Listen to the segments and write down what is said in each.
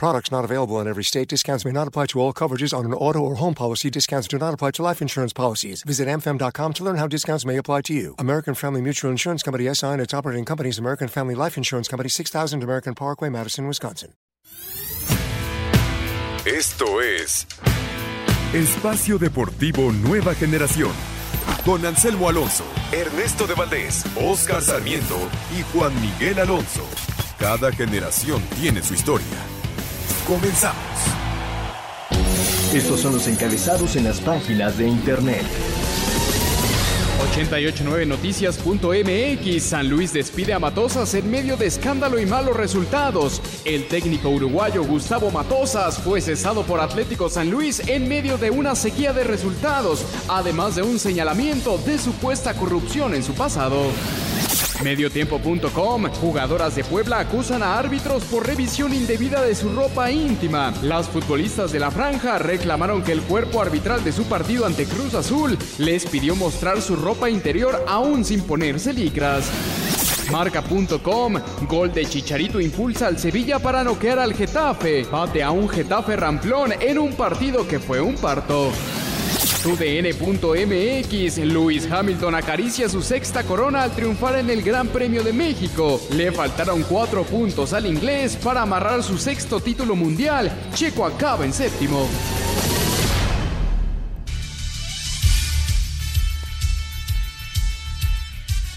Products not available in every state. Discounts may not apply to all coverages on an auto or home policy. Discounts do not apply to life insurance policies. Visit amfam.com to learn how discounts may apply to you. American Family Mutual Insurance Company SI and its operating companies American Family Life Insurance Company 6000 American Parkway, Madison, Wisconsin. Esto es Espacio Deportivo Nueva Generación. Con Anselmo Alonso, Ernesto de Valdés, Oscar Sarmiento y Juan Miguel Alonso. Cada generación tiene su historia. Comenzamos. Estos son los encabezados en las páginas de internet. 889noticias.mx San Luis despide a Matosas en medio de escándalo y malos resultados. El técnico uruguayo Gustavo Matosas fue cesado por Atlético San Luis en medio de una sequía de resultados, además de un señalamiento de supuesta corrupción en su pasado. Mediotiempo.com. Jugadoras de Puebla acusan a árbitros por revisión indebida de su ropa íntima. Las futbolistas de la franja reclamaron que el cuerpo arbitral de su partido ante Cruz Azul les pidió mostrar su ropa interior aún sin ponerse licras. Marca.com. Gol de Chicharito impulsa al Sevilla para noquear al Getafe. Bate a un Getafe ramplón en un partido que fue un parto. UDN.mx, Luis Hamilton acaricia su sexta corona al triunfar en el Gran Premio de México. Le faltaron cuatro puntos al inglés para amarrar su sexto título mundial. Checo acaba en séptimo.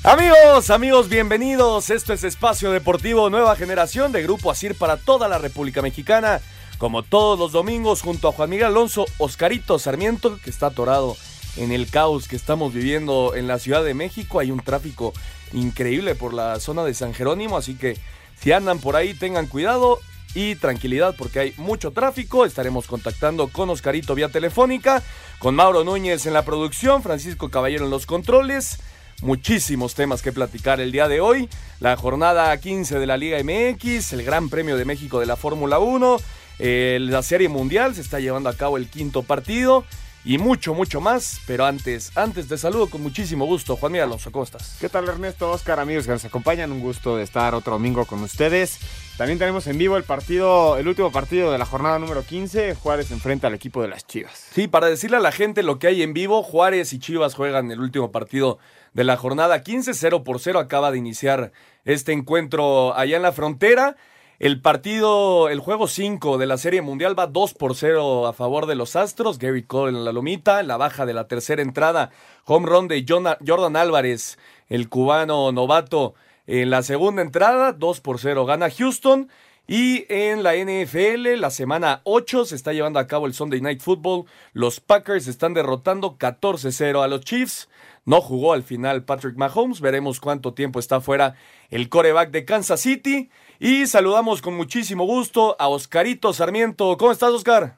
Amigos, amigos, bienvenidos. Esto es Espacio Deportivo Nueva Generación de Grupo Asir para toda la República Mexicana. Como todos los domingos, junto a Juan Miguel Alonso, Oscarito Sarmiento, que está atorado en el caos que estamos viviendo en la Ciudad de México. Hay un tráfico increíble por la zona de San Jerónimo, así que si andan por ahí tengan cuidado y tranquilidad porque hay mucho tráfico. Estaremos contactando con Oscarito vía telefónica, con Mauro Núñez en la producción, Francisco Caballero en los controles. Muchísimos temas que platicar el día de hoy. La jornada 15 de la Liga MX, el Gran Premio de México de la Fórmula 1, eh, la Serie Mundial, se está llevando a cabo el quinto partido y mucho, mucho más. Pero antes, antes te saludo con muchísimo gusto. Juan Miguel Alonso, ¿cómo estás? ¿Qué tal Ernesto, Oscar, amigos que nos acompañan? Un gusto de estar otro domingo con ustedes. También tenemos en vivo el partido, el último partido de la jornada número 15. Juárez enfrenta al equipo de las Chivas. Sí, para decirle a la gente lo que hay en vivo, Juárez y Chivas juegan el último partido de la jornada 15, 0 por 0. Acaba de iniciar este encuentro allá en la frontera. El partido, el juego 5 de la Serie Mundial va 2 por 0 a favor de los Astros. Gary Cole en la lomita, la baja de la tercera entrada. Home run de Jordan Álvarez, el cubano novato. En la segunda entrada, 2 por 0 gana Houston. Y en la NFL, la semana 8 se está llevando a cabo el Sunday Night Football. Los Packers están derrotando 14-0 a los Chiefs. No jugó al final Patrick Mahomes. Veremos cuánto tiempo está fuera el coreback de Kansas City. Y saludamos con muchísimo gusto a Oscarito Sarmiento. ¿Cómo estás, Oscar?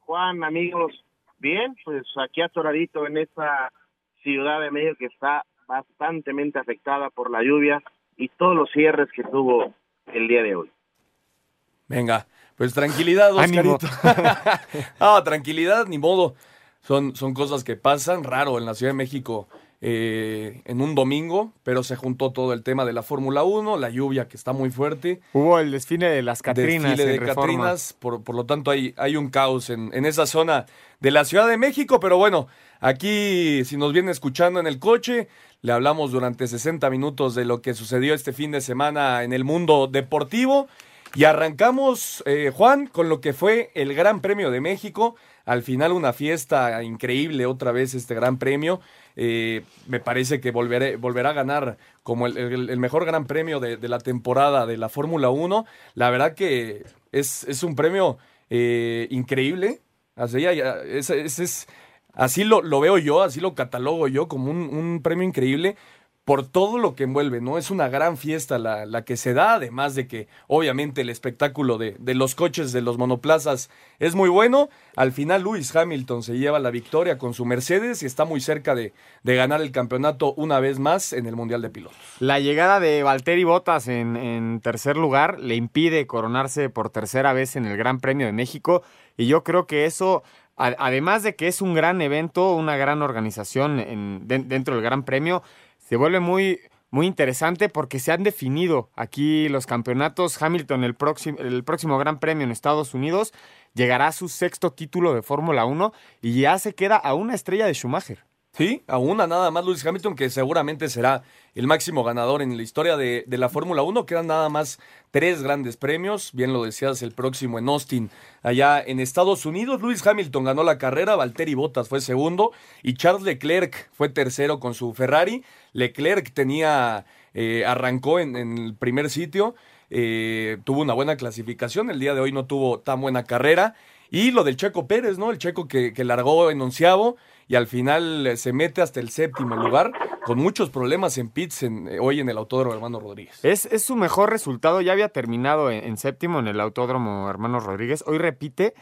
Juan, amigos, bien, pues aquí atoradito en esta ciudad de medio que está bastantemente afectada por la lluvia y todos los cierres que tuvo el día de hoy. Venga, pues tranquilidad, Oscarito. ah, tranquilidad, ni modo. Son, son cosas que pasan raro en la Ciudad de México eh, en un domingo, pero se juntó todo el tema de la Fórmula 1, la lluvia que está muy fuerte. Hubo el desfile de las Catrinas. Desfile de Catrinas, por, por, lo tanto hay, hay un caos en, en esa zona de la Ciudad de México, pero bueno, aquí si nos viene escuchando en el coche, le hablamos durante 60 minutos de lo que sucedió este fin de semana en el mundo deportivo. Y arrancamos, eh, Juan, con lo que fue el Gran Premio de México. Al final una fiesta increíble, otra vez este Gran Premio. Eh, me parece que volveré, volverá a ganar como el, mejor Gran Premio de, la temporada de la Fórmula 1. La verdad que es, es un premio eh, increíble. Así, es, es, es, así lo, lo, veo yo, así lo catalogo yo como un, un premio increíble por todo lo que envuelve, ¿no? Es una gran fiesta la, la que se da, además de que obviamente el espectáculo de, de, los coches, de los monoplazas es muy bueno. Al final Lewis Hamilton se lleva la victoria con su Mercedes y está muy cerca de, de ganar el campeonato una vez más en el Mundial de Pilotos. La llegada de Valtteri Bottas en, en tercer lugar le impide coronarse por tercera vez en el Gran Premio de México y yo creo que eso además de que es un gran evento, una gran organización en, de, dentro del Gran Premio, se vuelve muy, muy interesante porque se han definido aquí los campeonatos. Hamilton, el próximo, el próximo Gran Premio en Estados Unidos, llegará a su sexto título de Fórmula 1 y ya se queda a una estrella de Schumacher. Sí, a una nada más Lewis Hamilton, que seguramente será el máximo ganador en la historia de, de la Fórmula 1. Quedan nada más tres grandes premios. Bien lo decías, el próximo en Austin, allá en Estados Unidos. Lewis Hamilton ganó la carrera, Valtteri Bottas fue segundo y Charles Leclerc fue tercero con su Ferrari. Leclerc tenía, eh, arrancó en, el primer sitio, eh, tuvo una buena clasificación. El día de hoy no tuvo tan buena carrera. Y lo del Checo Pérez, ¿no? El Checo que, que largó en onceavo y al final se mete hasta el séptimo lugar con muchos problemas en pits en, hoy en el Autódromo Hermano Rodríguez. Es, es su mejor resultado, ya había terminado en, en, séptimo en el Autódromo Hermano Rodríguez, hoy repite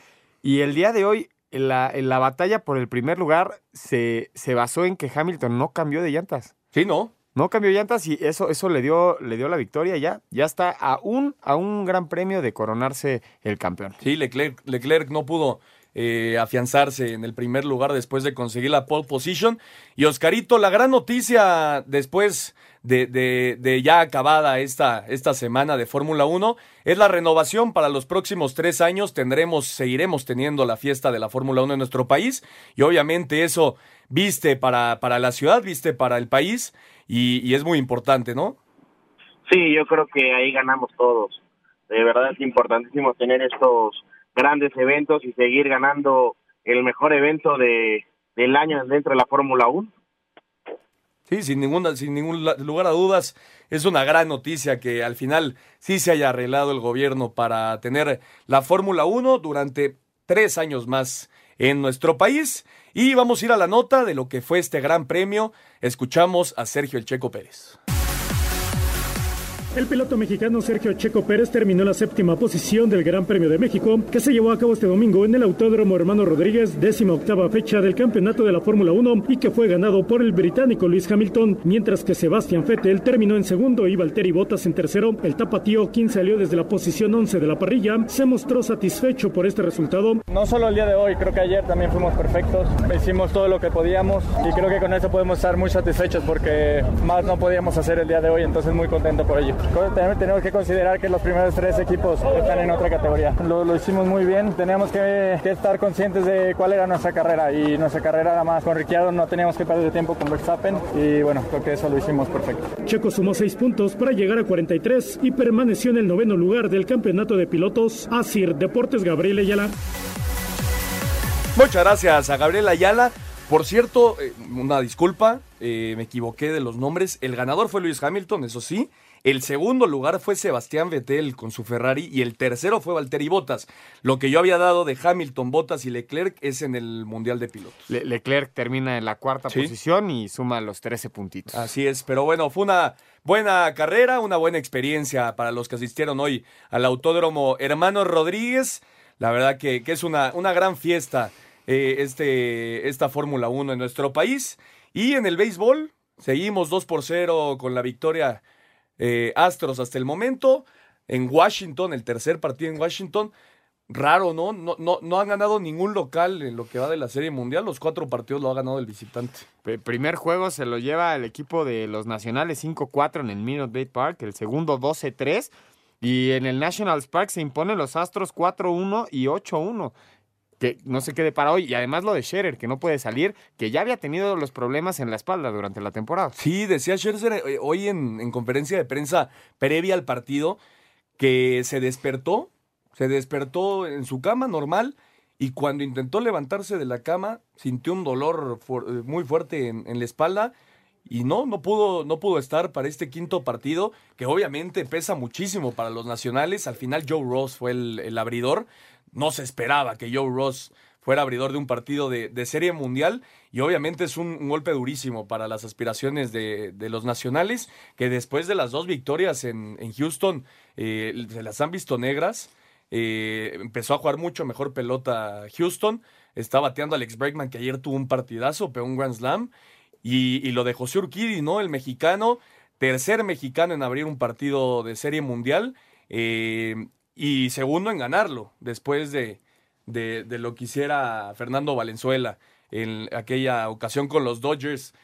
y el día de hoy la, la batalla por el primer lugar se, se basó en que Hamilton no cambió de llantas. Sí, no. No cambió llantas y eso, eso le, dio, le dio la victoria ya. Ya está a un, a un gran premio de coronarse el campeón. Sí, Leclerc, Leclerc no pudo eh, afianzarse en el primer lugar después de conseguir la pole position. Y Oscarito, la gran noticia después de, de, ya acabada esta, esta semana de Fórmula 1 es la renovación para los próximos tres años. Tendremos, seguiremos teniendo la fiesta de la Fórmula 1 en nuestro país y obviamente eso viste para, para la ciudad, viste para el país y, y es muy importante, ¿no? Sí, yo creo que ahí ganamos todos. De verdad es importantísimo tener estos grandes eventos y seguir ganando el mejor evento de, del año dentro de la Fórmula 1. Sí, sin, ninguna, sin ningún lugar a dudas, es una gran noticia que al final sí se haya arreglado el gobierno para tener la Fórmula 1 durante tres años más en nuestro país. Y vamos a ir a la nota de lo que fue este gran premio. Escuchamos a Sergio El Checo Pérez. El piloto mexicano Sergio Checo Pérez terminó la séptima posición del Gran Premio de México, que se llevó a cabo este domingo en el Autódromo Hermano Rodríguez, décima octava fecha del campeonato de la Fórmula 1 y que fue ganado por el británico Luis Hamilton, mientras que Sebastián Vettel terminó en segundo y Valtteri Bottas en tercero. El tapatío, quien salió desde la posición 11 de la parrilla, se mostró satisfecho por este resultado. No solo el día de hoy, creo que ayer también fuimos perfectos, hicimos todo lo que podíamos y creo que con eso podemos estar muy satisfechos porque más no podíamos hacer el día de hoy, entonces muy contento por ello tenemos que considerar que los primeros tres equipos están en otra categoría. Lo, lo hicimos muy bien, teníamos que, que, estar conscientes de cuál era nuestra carrera y nuestra carrera era más con Ricciardo, no teníamos que perder tiempo con Verstappen y bueno, creo que eso lo hicimos perfecto. Checo sumó seis puntos para llegar a 43 y permaneció en el noveno lugar del campeonato de pilotos. Asir Deportes Gabriel Ayala. Muchas gracias a Gabriel Ayala. Por cierto, eh, una disculpa, eh, me equivoqué de los nombres. El ganador fue Luis Hamilton, eso sí. El segundo lugar fue Sebastián Vettel con su Ferrari y el tercero fue Valtteri Bottas. Lo que yo había dado de Hamilton, Bottas y Leclerc es en el Mundial de Pilotos. Le Leclerc termina en la cuarta ¿Sí? posición y suma los 13 puntitos. Así es, pero bueno, fue una buena carrera, una buena experiencia para los que asistieron hoy al Autódromo Hermano Rodríguez. La verdad que, que es una, una gran fiesta eh, este, esta Fórmula 1 en nuestro país. Y en el béisbol, seguimos 2 por 0 con la victoria eh, Astros hasta el momento. En Washington, el tercer partido en Washington. Raro, ¿no? No, ¿no? no han ganado ningún local en lo que va de la Serie Mundial. Los cuatro partidos lo ha ganado el visitante. El primer juego se lo lleva el equipo de los Nacionales 5-4 en el Minute Maid Park. El segundo 12-3. Y en el Nationals Park se imponen los Astros 4-1 y 8-1 que no se quede para hoy. Y además lo de Scherer, que no puede salir, que ya había tenido los problemas en la espalda durante la temporada. Sí, decía Scherer hoy en, en conferencia de prensa previa al partido que se despertó, se despertó en su cama normal y cuando intentó levantarse de la cama sintió un dolor fu muy fuerte en, en, la espalda y no, no pudo, no pudo estar para este quinto partido que obviamente pesa muchísimo para los nacionales. Al final Joe Ross fue el, el abridor no se esperaba que Joe Ross fuera abridor de un partido de, de serie mundial y obviamente es un, golpe durísimo para las aspiraciones de, de, los nacionales que después de las dos victorias en, en Houston eh, se las han visto negras. Eh, empezó a jugar mucho mejor pelota Houston. Está bateando Alex Bregman, que ayer tuvo un partidazo, pegó un Grand Slam. Y, y lo de José Urquidi, ¿no? El mexicano, tercer mexicano en abrir un partido de serie mundial. Eh, y segundo en ganarlo, después de, de, lo que hiciera Fernando Valenzuela en aquella ocasión con los Dodgers.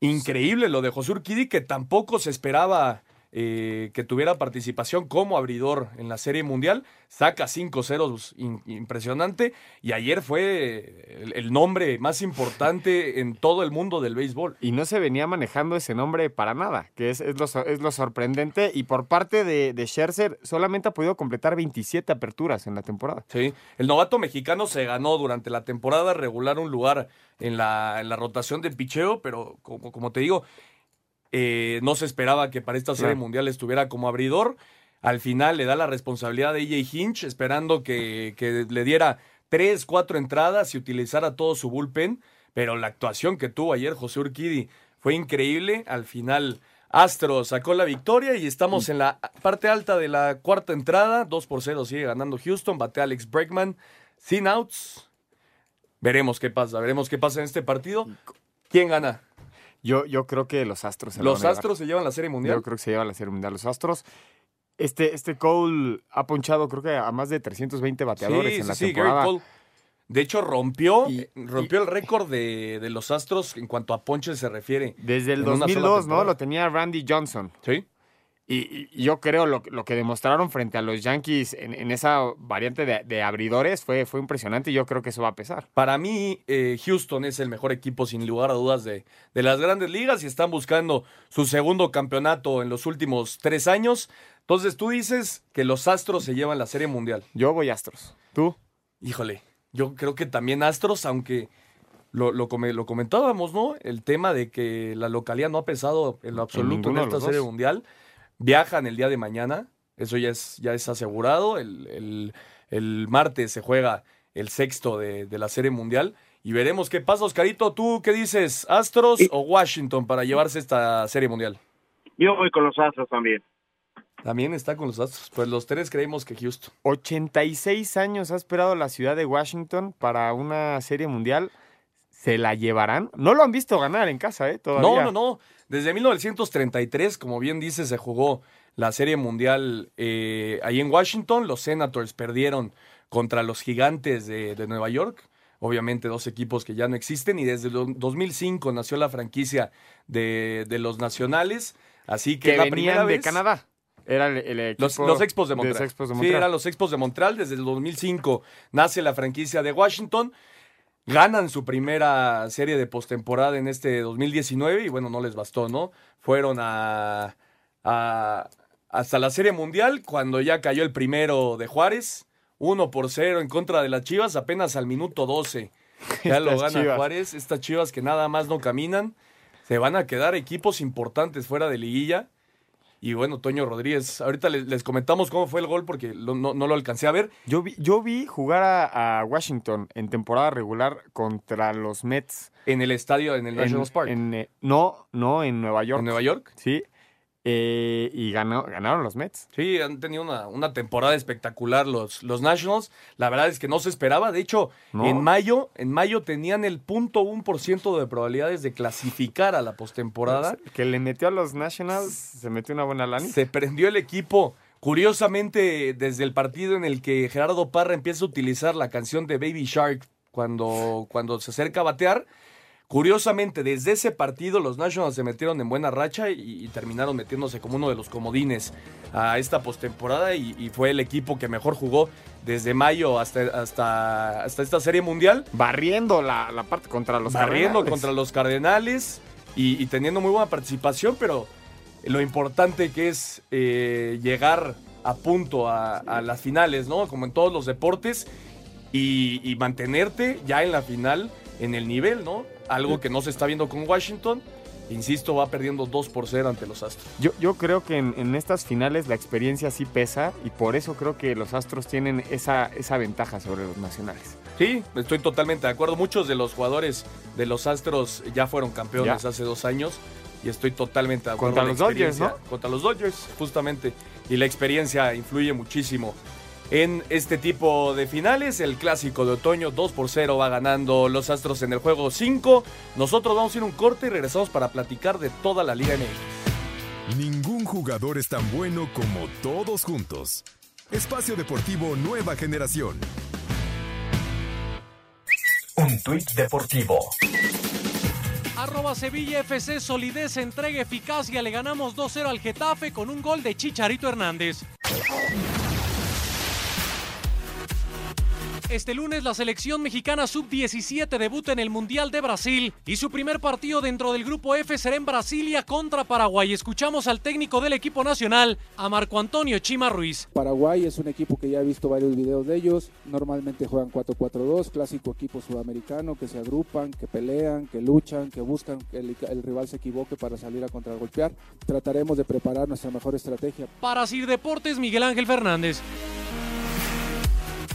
Increíble lo de José que tampoco se esperaba eh, que tuviera participación como abridor en la Serie Mundial. Saca 5 ceros impresionante y ayer fue el, el, nombre más importante en todo el mundo del béisbol. Y no se venía manejando ese nombre para nada, que es, es, lo, es lo, sorprendente. Y por parte de, de, Scherzer, solamente ha podido completar 27 aperturas en la temporada. Sí, el novato mexicano se ganó durante la temporada regular un lugar en la, en la rotación de picheo, pero como, como te digo, eh, no se esperaba que para esta serie mundial estuviera como abridor. Al final le da la responsabilidad de AJ Hinch, esperando que, que, le diera tres, cuatro entradas y utilizara todo su bullpen. Pero la actuación que tuvo ayer José Urquidi fue increíble. Al final, Astro sacó la victoria y estamos en la parte alta de la cuarta entrada. 2 por 0 sigue ganando Houston. Bate Alex Bregman sin outs. Veremos qué pasa, veremos qué pasa en este partido. ¿Quién gana? Yo, yo creo que los Astros se Los Astros se llevan la Serie Mundial. Yo creo que se llevan la Serie Mundial. Los Astros. Este, este Cole ha ponchado, creo que a más de 320 bateadores sí, en la sí, temporada. Cole. De hecho, rompió, y, rompió y, el récord de, de, los Astros en cuanto a ponches se refiere. Desde el 2002, ¿no? Lo tenía Randy Johnson. Sí. Y, y, yo creo lo, lo, que demostraron frente a los Yankees en, en esa variante de, de, abridores fue, fue impresionante y yo creo que eso va a pesar. Para mí, eh, Houston es el mejor equipo, sin lugar a dudas, de, de las grandes ligas y están buscando su segundo campeonato en los últimos tres años. Entonces, tú dices que los Astros se llevan la Serie Mundial. Yo voy Astros. ¿Tú? Híjole, yo creo que también Astros, aunque lo, lo, lo comentábamos, ¿no? El tema de que la localidad no ha pesado en lo absoluto en, en esta Serie Mundial viajan el día de mañana, eso ya es, ya es asegurado, el, el, el martes se juega el sexto de, de, la Serie Mundial y veremos qué pasa. Oscarito, ¿tú qué dices? ¿Astros sí. o Washington para llevarse esta Serie Mundial? Yo voy con los Astros también. También está con los Astros. Pues los tres creemos que Houston. 86 años ha esperado la ciudad de Washington para una Serie Mundial. ¿Se la llevarán? No lo han visto ganar en casa, ¿eh? Todavía. No, no, no. Desde 1933, como bien dice, se jugó la Serie Mundial eh, ahí en Washington. Los Senators perdieron contra los Gigantes de, de, Nueva York. Obviamente dos equipos que ya no existen. Y desde el 2005 nació la franquicia de, de los Nacionales. Así que, que la venían primera de Canadá. Era el, el equipo los, los, Expos de Montreal. Expos de Montreal. Sí, eran los Expos de Montreal. Desde el 2005 nace la franquicia de Washington ganan su primera serie de postemporada en este 2019 y bueno, no les bastó, ¿no? Fueron a, a, hasta la serie mundial cuando ya cayó el primero de Juárez, 1 por 0 en contra de las Chivas, apenas al minuto 12. Ya lo gana chivas. Juárez, estas Chivas que nada más no caminan, se van a quedar equipos importantes fuera de liguilla. Y bueno, Toño Rodríguez, ahorita les, les comentamos cómo fue el gol porque lo, no, no, lo alcancé a ver. Yo vi, yo vi jugar a, a, Washington en temporada regular contra los Mets. En el estadio, en el National en, Park. En, eh, no, no, en Nueva York. ¿En Nueva York? Sí. Eh, y ganó, ganaron los Mets. Sí, han tenido una, una, temporada espectacular los, los Nationals. La verdad es que no se esperaba. De hecho, no. en mayo, en mayo tenían el punto un por ciento de probabilidades de clasificar a la postemporada. Que le metió a los Nationals, se metió una buena lana. Se prendió el equipo. Curiosamente, desde el partido en el que Gerardo Parra empieza a utilizar la canción de Baby Shark cuando, cuando se acerca a batear, Curiosamente, desde ese partido los Nationals se metieron en buena racha y, y terminaron metiéndose como uno de los comodines a esta postemporada y, y, fue el equipo que mejor jugó desde mayo hasta, hasta, hasta esta serie mundial. Barriendo la, la parte contra los Barriendo Cardenales. contra los Cardenales y, y, teniendo muy buena participación, pero lo importante que es eh, llegar a punto a, a, las finales, ¿no? Como en todos los deportes y, y mantenerte ya en la final en el nivel, ¿no? Algo que no se está viendo con Washington. insisto, va perdiendo 2 por 0 ante los Astros. Yo, yo creo que en, en, estas finales la experiencia sí pesa y por eso creo que los Astros tienen esa, esa ventaja sobre los nacionales. Sí, estoy totalmente de acuerdo. Muchos de los jugadores de los Astros ya fueron campeones Ya. hace dos años y estoy totalmente de acuerdo. Contra La los Dodgers, experiencia- ¿no? Contra los Dodgers, justamente. Y la experiencia influye muchísimo. En este tipo de finales, el clásico de otoño 2 por 0 va ganando los Astros en el juego 5. Nosotros vamos a ir a un corte y regresamos para platicar de toda la Liga MX. Ningún jugador es tan bueno como todos juntos. Espacio Deportivo Nueva Generación. Un tuit deportivo. Arroba Sevilla FC, solidez, entrega, eficacia. Le ganamos 2-0 al Getafe con un gol de Chicharito Hernández. Este lunes la selección mexicana sub-17 debuta en el Mundial de Brasil y su primer partido dentro del grupo F será en Brasilia contra Paraguay. Escuchamos al técnico del equipo nacional, a Marco Antonio Chima Ruiz. Paraguay es un equipo que ya he visto varios videos de ellos. Normalmente juegan 4-4-2, clásico equipo sudamericano que se agrupan, que pelean, que luchan, que buscan que el, el rival se equivoque para salir a contragolpear. Trataremos de preparar nuestra mejor estrategia. Para Sir Deportes, Miguel Ángel Fernández.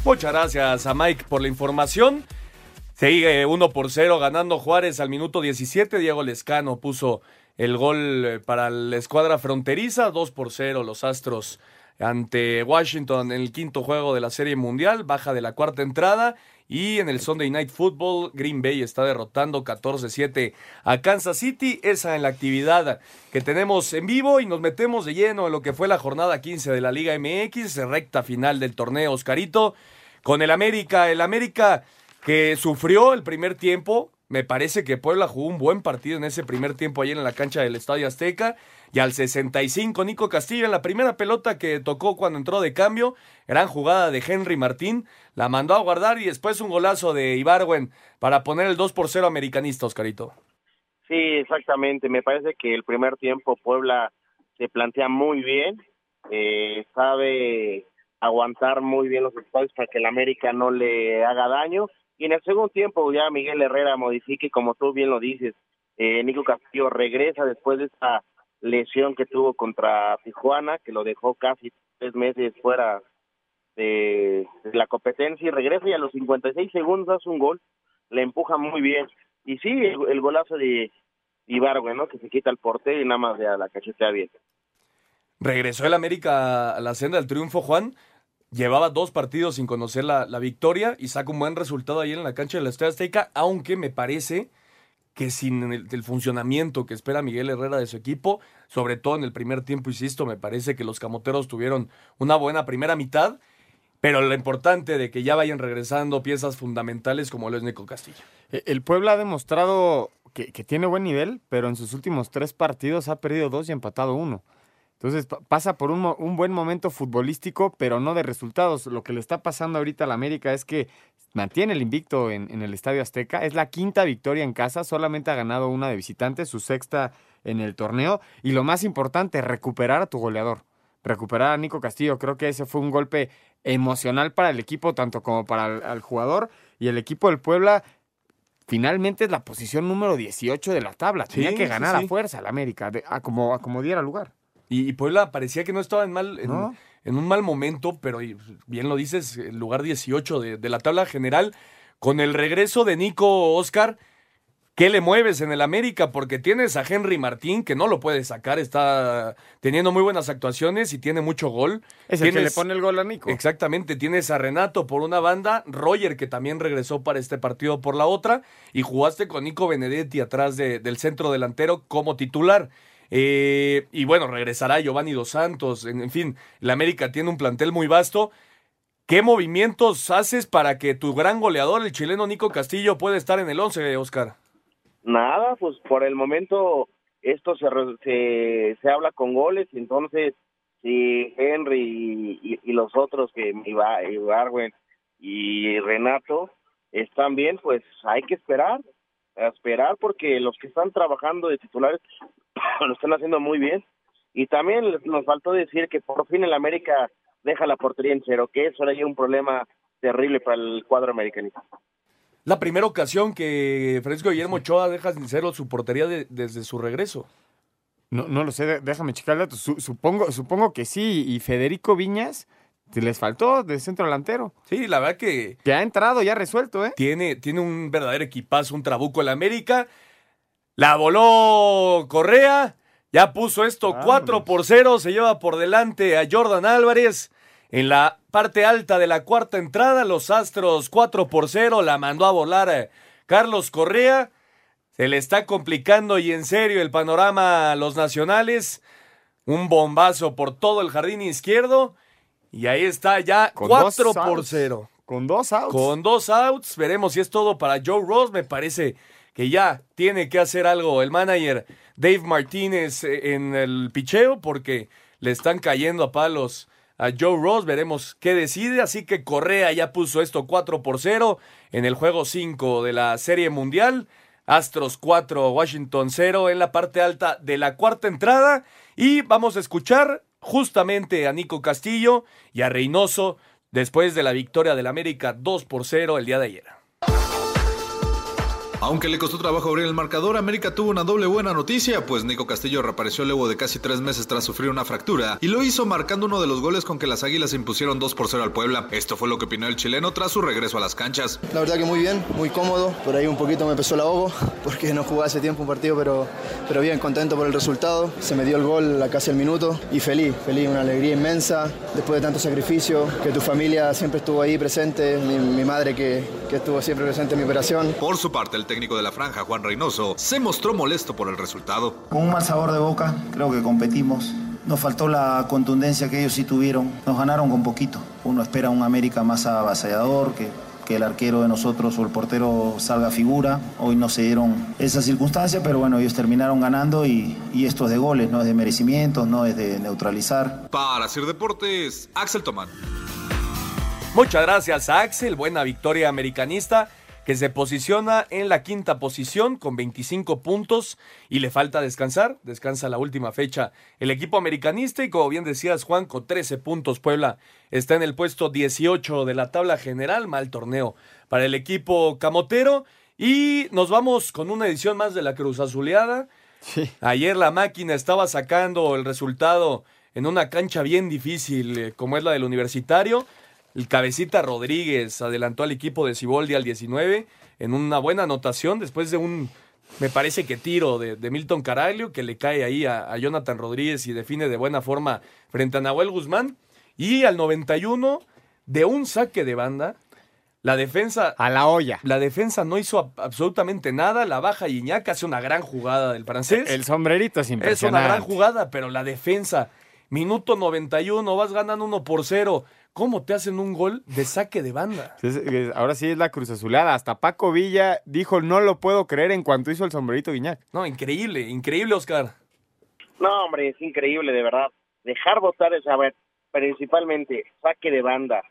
Muchas gracias a Mike por la información. Sigue 1 por 0 ganando Juárez al minuto 17. Diego Lescano puso el gol eh, para la escuadra fronteriza. 2 por 0 los Astros ante Washington en el quinto juego de la Serie Mundial. Baja de la cuarta entrada. Y en el Sunday Night Football, Green Bay está derrotando 14-7 a Kansas City. Esa en la actividad que tenemos en vivo y nos metemos de lleno en lo que fue la jornada 15 de la Liga MX, recta final del torneo Oscarito, con el América. El América que sufrió el primer tiempo. Me parece que Puebla jugó un buen partido en ese primer tiempo ayer en la cancha del Estadio Azteca. Y al 65, Nico Castillo en la primera pelota que tocó cuando entró de cambio. Gran jugada de Henry Martín. La mandó a guardar y después un golazo de Ibarwen para poner el 2 por 0 americanista, Oscarito. Sí, exactamente. Me parece que el primer tiempo Puebla se plantea muy bien, eh, sabe aguantar muy bien los espacios para que el América no le haga daño. Y en el segundo tiempo ya Miguel Herrera modifique, como tú bien lo dices, eh, Nico Castillo regresa después de esa lesión que tuvo contra Tijuana, que lo dejó casi tres meses fuera de, la competencia y regresa y a los 56 segundos hace un gol, le empuja muy bien. Y sí, el, el golazo de Ibargüen, ¿no? Que se quita el portero y nada más de a la cachetea bien. Regresó el América a la senda del triunfo, Juan. Llevaba dos partidos sin conocer la, la victoria y saca un buen resultado ahí en la cancha de la Estadio Azteca, aunque me parece que sin el, funcionamiento que espera Miguel Herrera de su equipo, sobre todo en el primer tiempo, insisto, me parece que los camoteros tuvieron una buena primera mitad, pero lo importante de que ya vayan regresando piezas fundamentales como lo es Nico Castillo. E- El Puebla ha demostrado que, que tiene buen nivel, pero en sus últimos tres partidos ha perdido dos y empatado uno. Entonces pa- pasa por un, buen momento futbolístico, pero no de resultados. Lo que le está pasando ahorita a la América es que mantiene el invicto en, en el Estadio Azteca. Es la quinta victoria en casa, solamente ha ganado una de visitante, su sexta en el torneo. Y lo más importante, recuperar a tu goleador. Recuperar a Nico Castillo. Creo que ese fue un golpe emocional para el equipo, tanto como para el jugador. Y el equipo del Puebla finalmente es la posición número 18 de la tabla. Tenía Sí, que sí, ganar sí. a fuerza la América, de- a, como, a como diera lugar. Y, y Puebla parecía que no estaba en, mal, en, ¿No? en un mal momento, pero y- bien lo dices, el lugar 18 de, de la tabla general. Con el regreso de Nico Oscar, ¿qué le mueves en el América? Porque tienes a Henry Martín, que no lo puede sacar, está teniendo muy buenas actuaciones y tiene mucho gol. Es el que le pone el gol a Nico. Exactamente, tienes a Renato por una banda, Roger que también regresó para este partido por la otra, y jugaste con Nico Benedetti atrás de- del centro delantero como titular. Eh, y bueno, regresará Giovanni Dos Santos, en, fin, la América tiene un plantel muy vasto. ¿Qué movimientos haces para que tu gran goleador, el chileno Nico Castillo, pueda estar en el 11, Oscar? Nada, pues por el momento esto se, se, se habla con goles, entonces si Henry y, los otros que Iba- Ibargüen y Renato están bien, pues hay que esperar, esperar porque los que están trabajando de titulares lo están haciendo muy bien. Y también nos faltó decir que por fin el América deja la portería en cero, que eso era ya un problema terrible para el cuadro americanista. La primera ocasión que Fresco Guillermo Ochoa deja sin cero su portería de- desde su regreso. No, no lo sé, déjame checar el dato. Su- supongo, supongo que sí. Y Federico Viñas, te les faltó de centro delantero. Sí, la verdad que Que ha entrado, ya resuelto, ¿eh? tiene, tiene un verdadero equipazo, un trabuco en la América. La voló Correa, ya puso esto 4 por 0, se lleva por delante a Jordan Álvarez. En la parte alta de la cuarta entrada, los Astros 4 por 0, la mandó a volar eh, Carlos Correa. Se le está complicando y en serio el panorama a los nacionales. Un bombazo por todo el jardín izquierdo. Y ahí está ya Con dos 4 por outs. 0. Con dos outs. Con dos outs, veremos si es todo para Joe Ross. Me parece que ya tiene que hacer algo el manager Dave Martínez eh, en el picheo porque le están cayendo a palos a Joe Ross. Veremos qué decide. Así que Correa ya puso esto 4 por 0 en el juego 5 de la Serie Mundial. Astros 4, Washington 0 en la parte alta de la cuarta entrada. Y vamos a escuchar justamente a Nico Castillo y a Reynoso después de la victoria del América 2 por 0 el día de ayer. Aunque le costó trabajo abrir el marcador, América tuvo una doble buena noticia, pues Nico Castillo reapareció luego de casi tres meses tras sufrir una fractura y lo hizo marcando uno de los goles con que las Águilas impusieron 2 por 0 al Puebla. Esto fue lo que opinó el chileno tras su regreso a las canchas. La verdad que muy bien, muy cómodo. Por ahí un poquito me pesó el ahogo porque no jugué hace tiempo un partido, pero, pero bien, contento por el resultado. Se me dio el gol a casi el minuto y feliz, feliz, una alegría inmensa. Después de tanto sacrificio, que tu familia siempre estuvo ahí presente, mi, mi madre que, que estuvo siempre presente en mi operación. Por su parte, el técnico de la franja, Juan Reynoso, se mostró molesto por el resultado. Con un mal sabor de boca, creo que competimos. Nos faltó la contundencia que ellos sí tuvieron. Nos ganaron con poquito. Uno espera un América más avasallador, que, que el arquero de nosotros o el portero salga figura. Hoy no se dieron esas circunstancias, pero bueno, ellos terminaron ganando y, y esto es de goles, no es de merecimientos, no es de neutralizar. Para Sir Deportes, Axel Tomán. Muchas gracias a Axel, buena victoria americanista que se posiciona en la quinta posición con 25 puntos y le falta descansar, descansa la última fecha el equipo americanista y como bien decías Juan, con 13 puntos Puebla está en el puesto 18 de la tabla general, mal torneo para el equipo camotero y nos vamos con una edición más de la Cruz Azuleada. Ayer la máquina estaba sacando el resultado en una cancha bien difícil eh, como es la del universitario. El cabecita Rodríguez adelantó al equipo de Ciboldi al 19 en una buena anotación después de un, me parece que tiro de, de Milton Caraglio que le cae ahí a, a, Jonathan Rodríguez y define de buena forma frente a Nahuel Guzmán. Y al 91 de un saque de banda. La defensa. A la olla. La defensa no hizo absolutamente nada. La baja Iñac hace una gran jugada del francés. El sombrerito es impresionante. Es una gran jugada, pero la defensa. Minuto 91, vas ganando 1 por 0. ¿Cómo te hacen un gol de saque de banda? Ahora sí es la cruz azulada. Hasta Paco Villa dijo, no lo puedo creer en cuanto hizo el sombrerito Guiñac. No, increíble, increíble, Oscar. No, hombre, es increíble, de verdad. Dejar votar es, a ver, principalmente, saque de banda.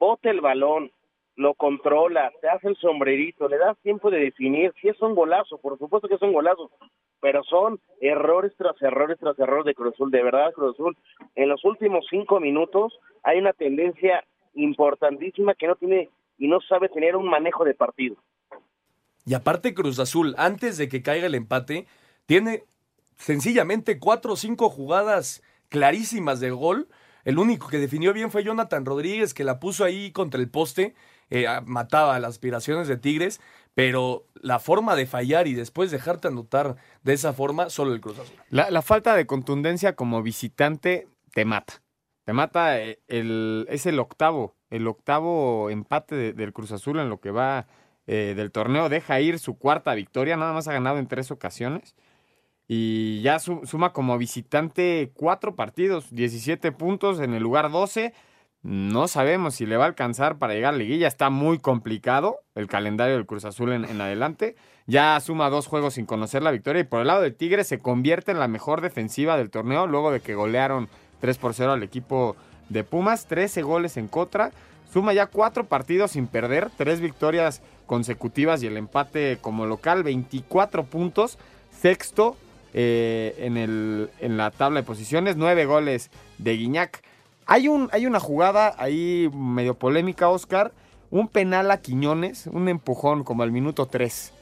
Bota el balón, lo controla, te hace el sombrerito, le das tiempo de definir. Si es un golazo, por supuesto que es un golazo, pero son errores tras errores tras errores de Cruz Azul. De verdad, Cruz Azul, en los últimos cinco minutos hay una tendencia importantísima que no tiene y no sabe tener un manejo de partido. Y aparte Cruz Azul, antes de que caiga el empate, tiene sencillamente cuatro o cinco jugadas clarísimas de gol. El único que definió bien fue Jonathan Rodríguez, que la puso ahí contra el poste, eh, mataba las aspiraciones de Tigres, pero la forma de fallar y después dejarte anotar de esa forma, solo el Cruz Azul. La, falta de contundencia como visitante te mata. Te mata, eh, el, es el octavo, el octavo empate de, del Cruz Azul en lo que va eh, del torneo. Deja ir su cuarta victoria, nada más ha ganado en tres ocasiones. Y ya su, suma como visitante cuatro partidos, 17 puntos en el lugar 12. No sabemos si le va a alcanzar para llegar a liguilla. Está muy complicado el calendario del Cruz Azul en, adelante. Ya suma dos juegos sin conocer la victoria. Y por el lado del Tigre se convierte en la mejor defensiva del torneo luego de que golearon 3 por 0 al equipo de Pumas. 13 goles en contra. Suma ya cuatro partidos sin perder. Tres victorias consecutivas y el empate como local. 24 puntos. Sexto eh, en, el, en la tabla de posiciones. Nueve goles de Guiñac. Hay, un, hay una jugada ahí medio polémica, Oscar, un penal a Quiñones, un empujón como al minuto 3.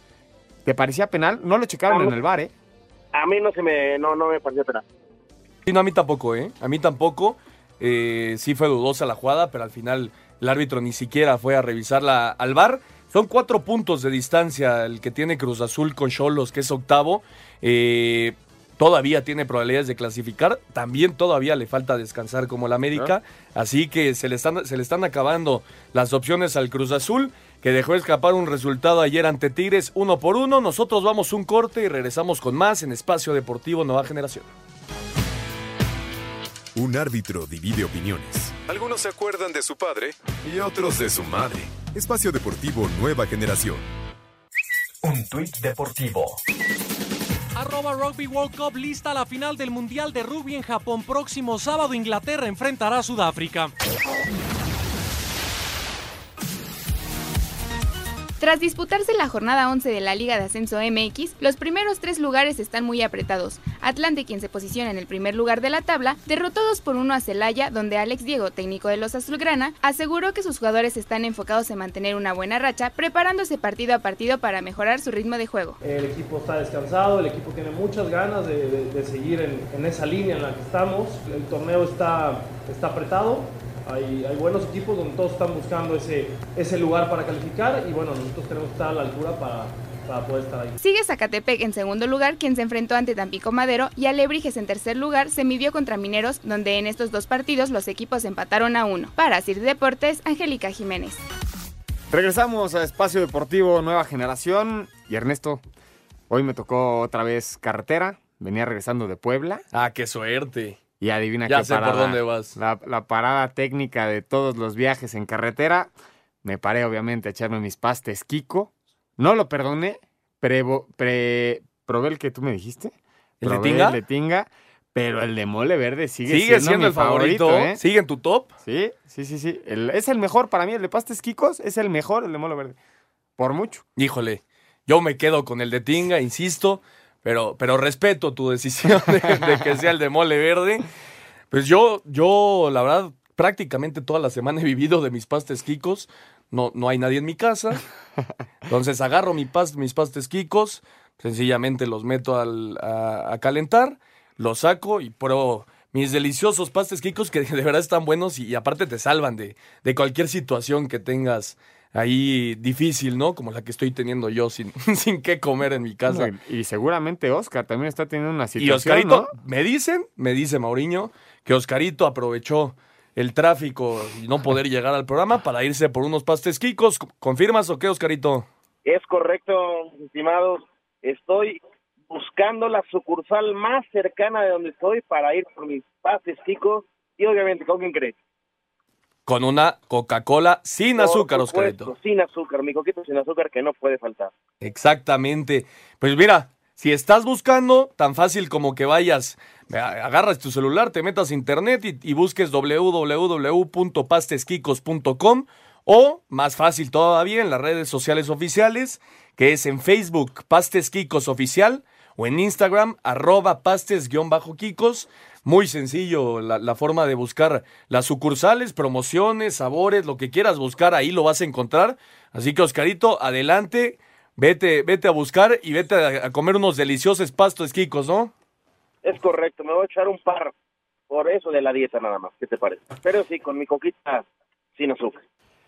¿Te parecía penal? No lo checaron en el bar, ¿eh? A mí no se me, no, no me pareció penal. Sí, no, a mí tampoco, ¿eh? A mí tampoco. Eh, sí fue dudosa la jugada, pero al final el árbitro ni siquiera fue a revisarla al bar. Son cuatro puntos de distancia el que tiene Cruz Azul con Cholos, que es octavo. Eh, todavía tiene probabilidades de clasificar. También todavía le falta descansar como la América. Así que se le, están, se le están acabando las opciones al Cruz Azul, que dejó escapar un resultado ayer ante Tigres uno por uno. Nosotros vamos un corte y regresamos con más en Espacio Deportivo Nueva Generación. Un árbitro divide opiniones. Algunos se acuerdan de su padre y otros de su madre. Espacio Deportivo Nueva Generación. Un tuit deportivo. Arroba Rugby World Cup lista la final del Mundial de Rugby en Japón. Próximo sábado Inglaterra enfrentará a Sudáfrica. Tras disputarse la jornada 11 de la Liga de Ascenso MX, los primeros tres lugares están muy apretados. Atlante, quien se posiciona en el primer lugar de la tabla, derrotó 2 por 1 a Celaya, donde Alex Diego, técnico de los Azulgrana, aseguró que sus jugadores están enfocados en mantener una buena racha, preparándose partido a partido para mejorar su ritmo de juego. El equipo está descansado, el equipo tiene muchas ganas de, seguir en, en esa línea en la que estamos. El torneo está, está apretado, hay, hay buenos equipos donde todos están buscando ese, ese lugar para calificar y bueno, nosotros tenemos que estar a la altura para, para poder estar ahí. Sigue Zacatepec en segundo lugar, quien se enfrentó ante Tampico Madero, y Alebrijes en tercer lugar se midió contra Mineros, donde en estos dos partidos los equipos empataron a uno. Para Sir Deportes, Angélica Jiménez. Regresamos a Espacio Deportivo Nueva Generación. Y Ernesto, hoy me tocó otra vez carretera. Venía regresando de Puebla. Ah, qué suerte. Y adivina Ya qué sé por dónde vas. La, la parada técnica de todos los viajes en carretera. Me paré, obviamente, a echarme mis pastes Kiko. No lo perdoné. Prevo- pre- probé el que tú me dijiste. ¿El de Tinga? El de Tinga. Pero el de mole verde sigue, Sigue siendo, siendo mi el favorito. ¿eh? ¿Sigue en tu top? Sí, sí, sí, sí. El- es el mejor para mí. El de pastes Kikos es el mejor, el de mole verde. Por mucho. Híjole, yo me quedo con el de Tinga, insisto, pero, pero respeto tu decisión de, que sea el de mole verde. Pues yo, yo, la verdad, prácticamente toda la semana he vivido de mis pastes Kikos. No, no hay nadie en mi casa. Entonces agarro mi pas- mis pastes Kikos, sencillamente los meto al- a calentar, los saco y pruebo mis deliciosos pastes Kikos que de verdad están buenos y, y aparte te salvan de, de cualquier situación que tengas ahí difícil, ¿no? Como la que estoy teniendo yo sin, sin qué comer en mi casa. No, y, y seguramente Oscar también está teniendo una Y situación. Oscarito, ¿no? me dicen, me dice Mauriño, que Oscarito aprovechó el tráfico y no poder llegar al programa para irse por unos pastes Kikos. ¿Confirmas o qué, Oscarito? Es correcto, estimados. Estoy buscando la sucursal más cercana de donde estoy para ir por mis pases, chicos. Y obviamente, ¿con quién crees? Con una Coca-Cola sin Por azúcar, supuesto, Oscarito. Sin azúcar, mi coquito sin azúcar que no puede faltar. Exactamente. Pues mira, si estás buscando, tan fácil como que vayas, agarras tu celular, te metas a internet y, y busques www.pastesquicos.com o, más fácil todavía, en las redes sociales oficiales, que es en Facebook Pastes Kikos Oficial o en Instagram arroba pastes-kikos. Muy sencillo la, la forma de buscar las sucursales, promociones, sabores, lo que quieras buscar, ahí lo vas a encontrar. Así que Oscarito, adelante, vete, vete a buscar y vete a, a comer unos deliciosos pastos Kikos, ¿no? Es correcto, me voy a echar un par por eso de la dieta nada más. ¿Qué te parece? Pero sí, con mi coquita sin azúcar.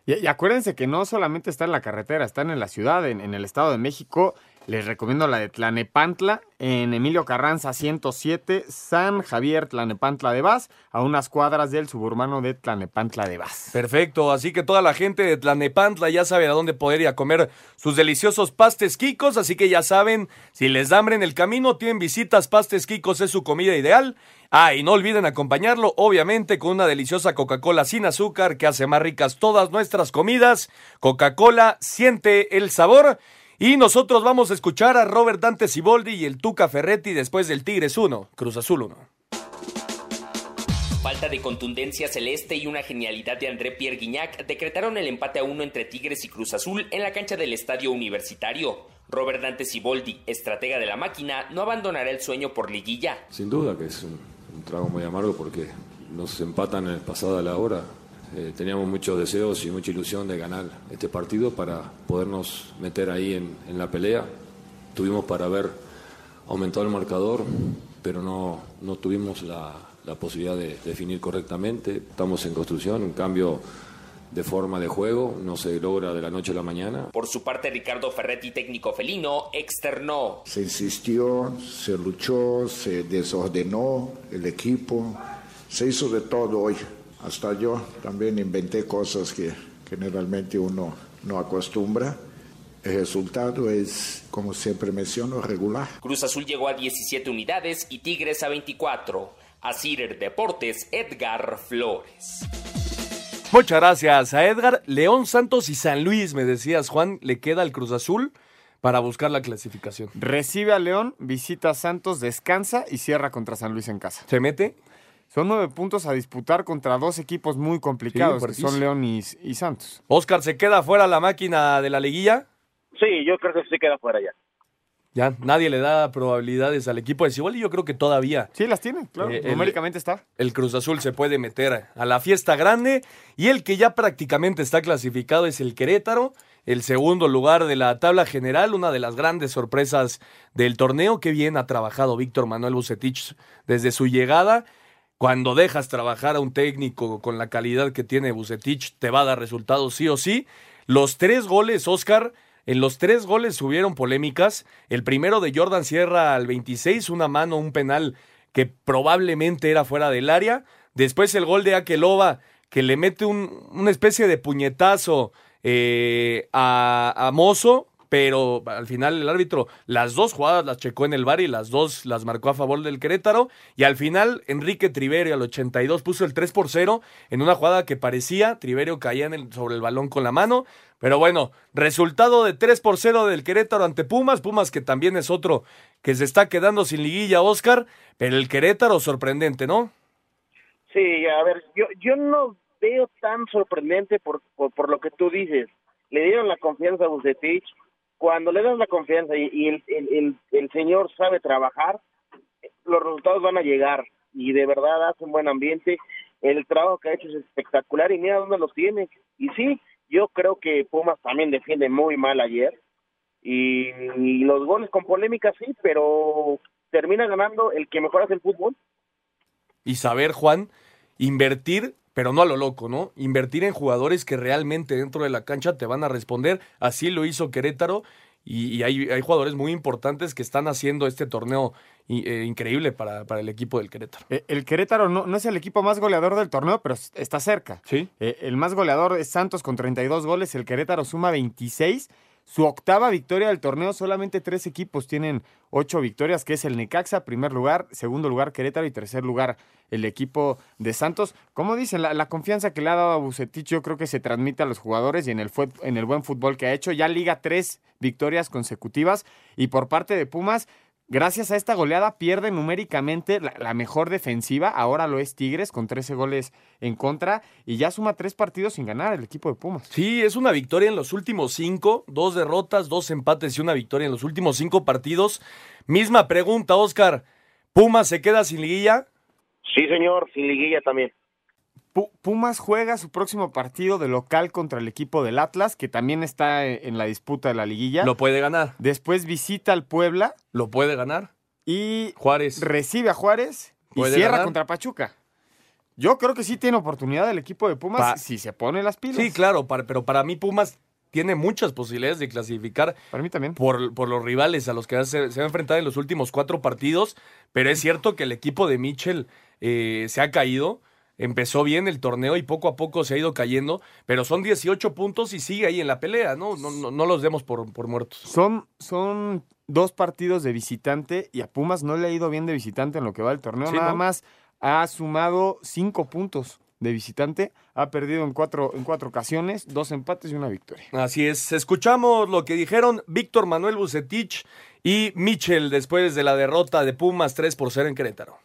Y, y acuérdense que no solamente está en la carretera, están en la ciudad, en, en el Estado de México. Les recomiendo la de Tlanepantla, en Emilio Carranza 107, San Javier Tlanepantla de Vaz, a unas cuadras del suburbano de Tlanepantla de Vaz. Perfecto, así que toda la gente de Tlanepantla ya sabe a dónde poder ir a comer sus deliciosos pastes Kikos, así que ya saben, si les da hambre en el camino, tienen visitas, pastes Kikos es su comida ideal. Ah, y no olviden acompañarlo, obviamente, con una deliciosa Coca-Cola sin azúcar que hace más ricas todas nuestras comidas. Coca-Cola, siente el sabor. Y nosotros vamos a escuchar a Robert Dante Siboldi y el Tuca Ferretti después del Tigres 1, Cruz Azul 1. Falta de contundencia celeste y una genialidad de André Pierre Guignac decretaron el empate a uno entre Tigres y Cruz Azul en la cancha del estadio universitario. Robert Dante Siboldi, estratega de la máquina, no abandonará el sueño por liguilla. Sin duda que es un, un trago muy amargo porque nos empatan en el pasado a la hora. Eh, teníamos muchos deseos y mucha ilusión de ganar este partido para podernos meter ahí en, en la pelea. Tuvimos para haber aumentado el marcador, pero no, no tuvimos la, la posibilidad de definir correctamente. Estamos en construcción, un cambio de forma de juego, no se logra de la noche a la mañana. Por su parte, Ricardo Ferretti, técnico felino, externó. Se insistió, se luchó, se desordenó el equipo, se hizo de todo hoy. Hasta yo también inventé cosas que generalmente uno no acostumbra. El resultado es, como siempre menciono, regular. Cruz Azul llegó a 17 unidades y Tigres a 24. A Cider Deportes, Edgar Flores. Muchas gracias a Edgar. León Santos y San Luis, me decías, Juan, le queda el Cruz Azul para buscar la clasificación. Recibe a León, visita a Santos, descansa y cierra contra San Luis en casa. ¿Se mete? Son nueve puntos a disputar contra dos equipos muy complicados, Sí, que son León y, y Santos. Oscar, ¿se queda fuera la máquina de la liguilla? Sí, yo creo que se queda fuera ya. Ya, nadie le da probabilidades al equipo de Cibolli. Yo creo que todavía. Sí, las tiene, claro. Eh, el- Numéricamente está. El Cruz Azul se puede meter a la fiesta grande y el que ya prácticamente está clasificado es el Querétaro, el segundo lugar de la tabla general, una de las grandes sorpresas del torneo. Qué bien ha trabajado Víctor Manuel Bucetich desde su llegada. Cuando dejas trabajar a un técnico con la calidad que tiene Bucetich, te va a dar resultados sí o sí. Los tres goles, Oscar, en los tres goles hubieron polémicas. El primero de Jordan Sierra al 26, una mano, un penal que probablemente era fuera del área. Después el gol de Akelova, que le mete un- una especie de puñetazo eh, a, a Mozo, pero al final el árbitro las dos jugadas las checó en el bar y las dos las marcó a favor del Querétaro. Y al final Enrique Triverio al 82 puso el 3 por 0 en una jugada que parecía Triverio caía en el- sobre el balón con la mano. Pero bueno, resultado de 3 por 0 del Querétaro ante Pumas. Pumas que también es otro que se está quedando sin liguilla, Oscar. Pero el Querétaro sorprendente, ¿no? Sí, a ver, yo, yo no veo tan sorprendente por, por, por lo que tú dices. Le dieron la confianza a Bucetich. Cuando le das la confianza y, el, el, señor sabe trabajar, los resultados van a llegar. Y de verdad hace un buen ambiente. El trabajo que ha hecho es espectacular y mira dónde los tiene. Y sí, yo creo que Pumas también defiende muy mal ayer. Y los goles con polémica sí, pero termina ganando el que mejor hace el fútbol. y saber, Juan, invertir, pero no a lo loco, ¿no? Invertir en jugadores que realmente dentro de la cancha te van a responder. Así lo hizo Querétaro y, y hay, hay jugadores muy importantes que están haciendo este torneo eh, increíble para, para el equipo del Querétaro. Eh, El Querétaro no, no es el equipo más goleador del torneo, pero está cerca. Sí. Eh, el más goleador es Santos con 32 goles, el Querétaro suma 26. Su octava victoria del torneo, solamente tres equipos tienen ocho victorias, que es el Necaxa, primer lugar, segundo lugar Querétaro y tercer lugar el equipo de Santos. Como dicen, la, confianza que le ha dado a Bucetich yo creo que se transmite a los jugadores y en el buen fútbol que ha hecho. Ya liga tres victorias consecutivas y por parte de Pumas, Gracias a esta goleada pierde numéricamente la, la mejor defensiva, ahora lo es Tigres con 13 goles en contra y ya suma tres partidos sin ganar el equipo de Pumas. Sí, es una victoria en los últimos cinco, dos derrotas, dos empates y una victoria en los últimos cinco partidos. Misma pregunta, Oscar. ¿Pumas se queda sin liguilla? Sí, señor, sin liguilla también. Pu- Pumas juega su próximo partido de local contra el equipo del Atlas, que también está eh, en la disputa de la liguilla. Lo puede ganar. Después visita al Puebla Lo puede ganar. y Juárez. recibe a Juárez y ¿Puede cierra ganar? contra Pachuca. Yo creo que sí tiene oportunidad el equipo de Pumas Pa- si se pone las pilas. Sí, claro, para- pero para mí Pumas tiene muchas posibilidades de clasificar. Para mí también. Por, por los rivales a los que se, se va a enfrentar en los últimos cuatro partidos. Pero es cierto que el equipo de Mitchell eh, se ha caído. Empezó bien el torneo y poco a poco se ha ido cayendo. Pero son 18 puntos y sigue ahí en la pelea, ¿no? No, no, no los demos por, por muertos. Son, son dos partidos de visitante y a Pumas no le ha ido bien de visitante en lo que va del torneo. Sí, Nada ¿no? más ha sumado cinco puntos de visitante. Ha perdido en cuatro, en cuatro ocasiones, dos empates y una victoria. Así es, escuchamos lo que dijeron Víctor Manuel Bucetich y Mitchell después de la derrota de Pumas 3 por 0 en Querétaro.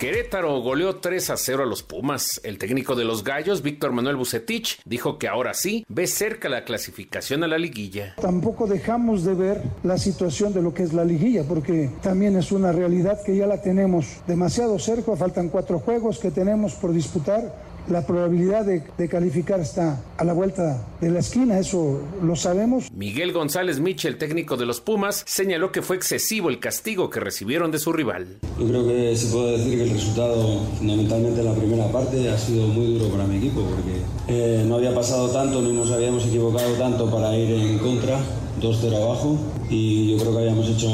Querétaro goleó 3 a 0 a los Pumas. El técnico de los Gallos, Víctor Manuel Bucetich, dijo que ahora sí ve cerca la clasificación a la liguilla. Tampoco dejamos de ver la situación de lo que es la liguilla, porque también es una realidad que ya la tenemos demasiado cerca, faltan cuatro juegos que tenemos por disputar la probabilidad de, de calificar está a la vuelta de la esquina, eso lo sabemos. Miguel González Michel, técnico de los Pumas, señaló que fue excesivo el castigo que recibieron de su rival. Yo creo que se puede decir que el resultado, fundamentalmente en la primera parte, ha sido muy duro para mi equipo porque eh, no había pasado tanto ni nos habíamos equivocado tanto para ir en contra, 2-0 abajo, y yo creo que habíamos hecho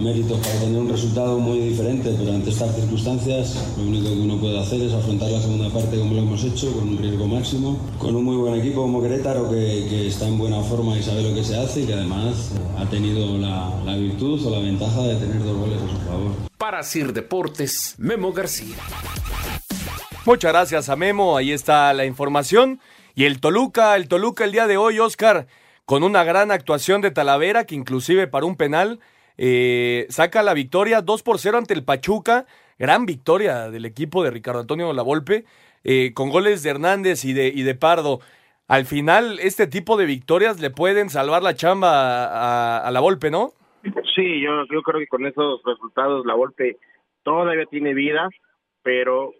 méritos para tener un resultado muy diferente, pero ante estas circunstancias lo único que uno puede hacer es afrontar la segunda parte como lo hemos hecho, con un riesgo máximo, con un muy buen equipo como Querétaro que, que está en buena forma y sabe lo que se hace y que además eh, ha tenido la, la virtud o la ventaja de tener dos goles a su favor. Para Sir Deportes, Memo García. Muchas gracias a Memo, ahí está la información. Y el Toluca, el Toluca el día de hoy, Oscar, con una gran actuación de Talavera, que inclusive para un penal eh, saca la victoria 2 por 0 ante el Pachuca. Gran victoria del equipo de Ricardo Antonio Lavolpe, eh, con goles de Hernández y de, y de Pardo. Al final, este tipo de victorias le pueden salvar la chamba a, la Volpe, ¿no? Sí, yo, yo creo que con esos resultados la Volpe todavía tiene vida, pero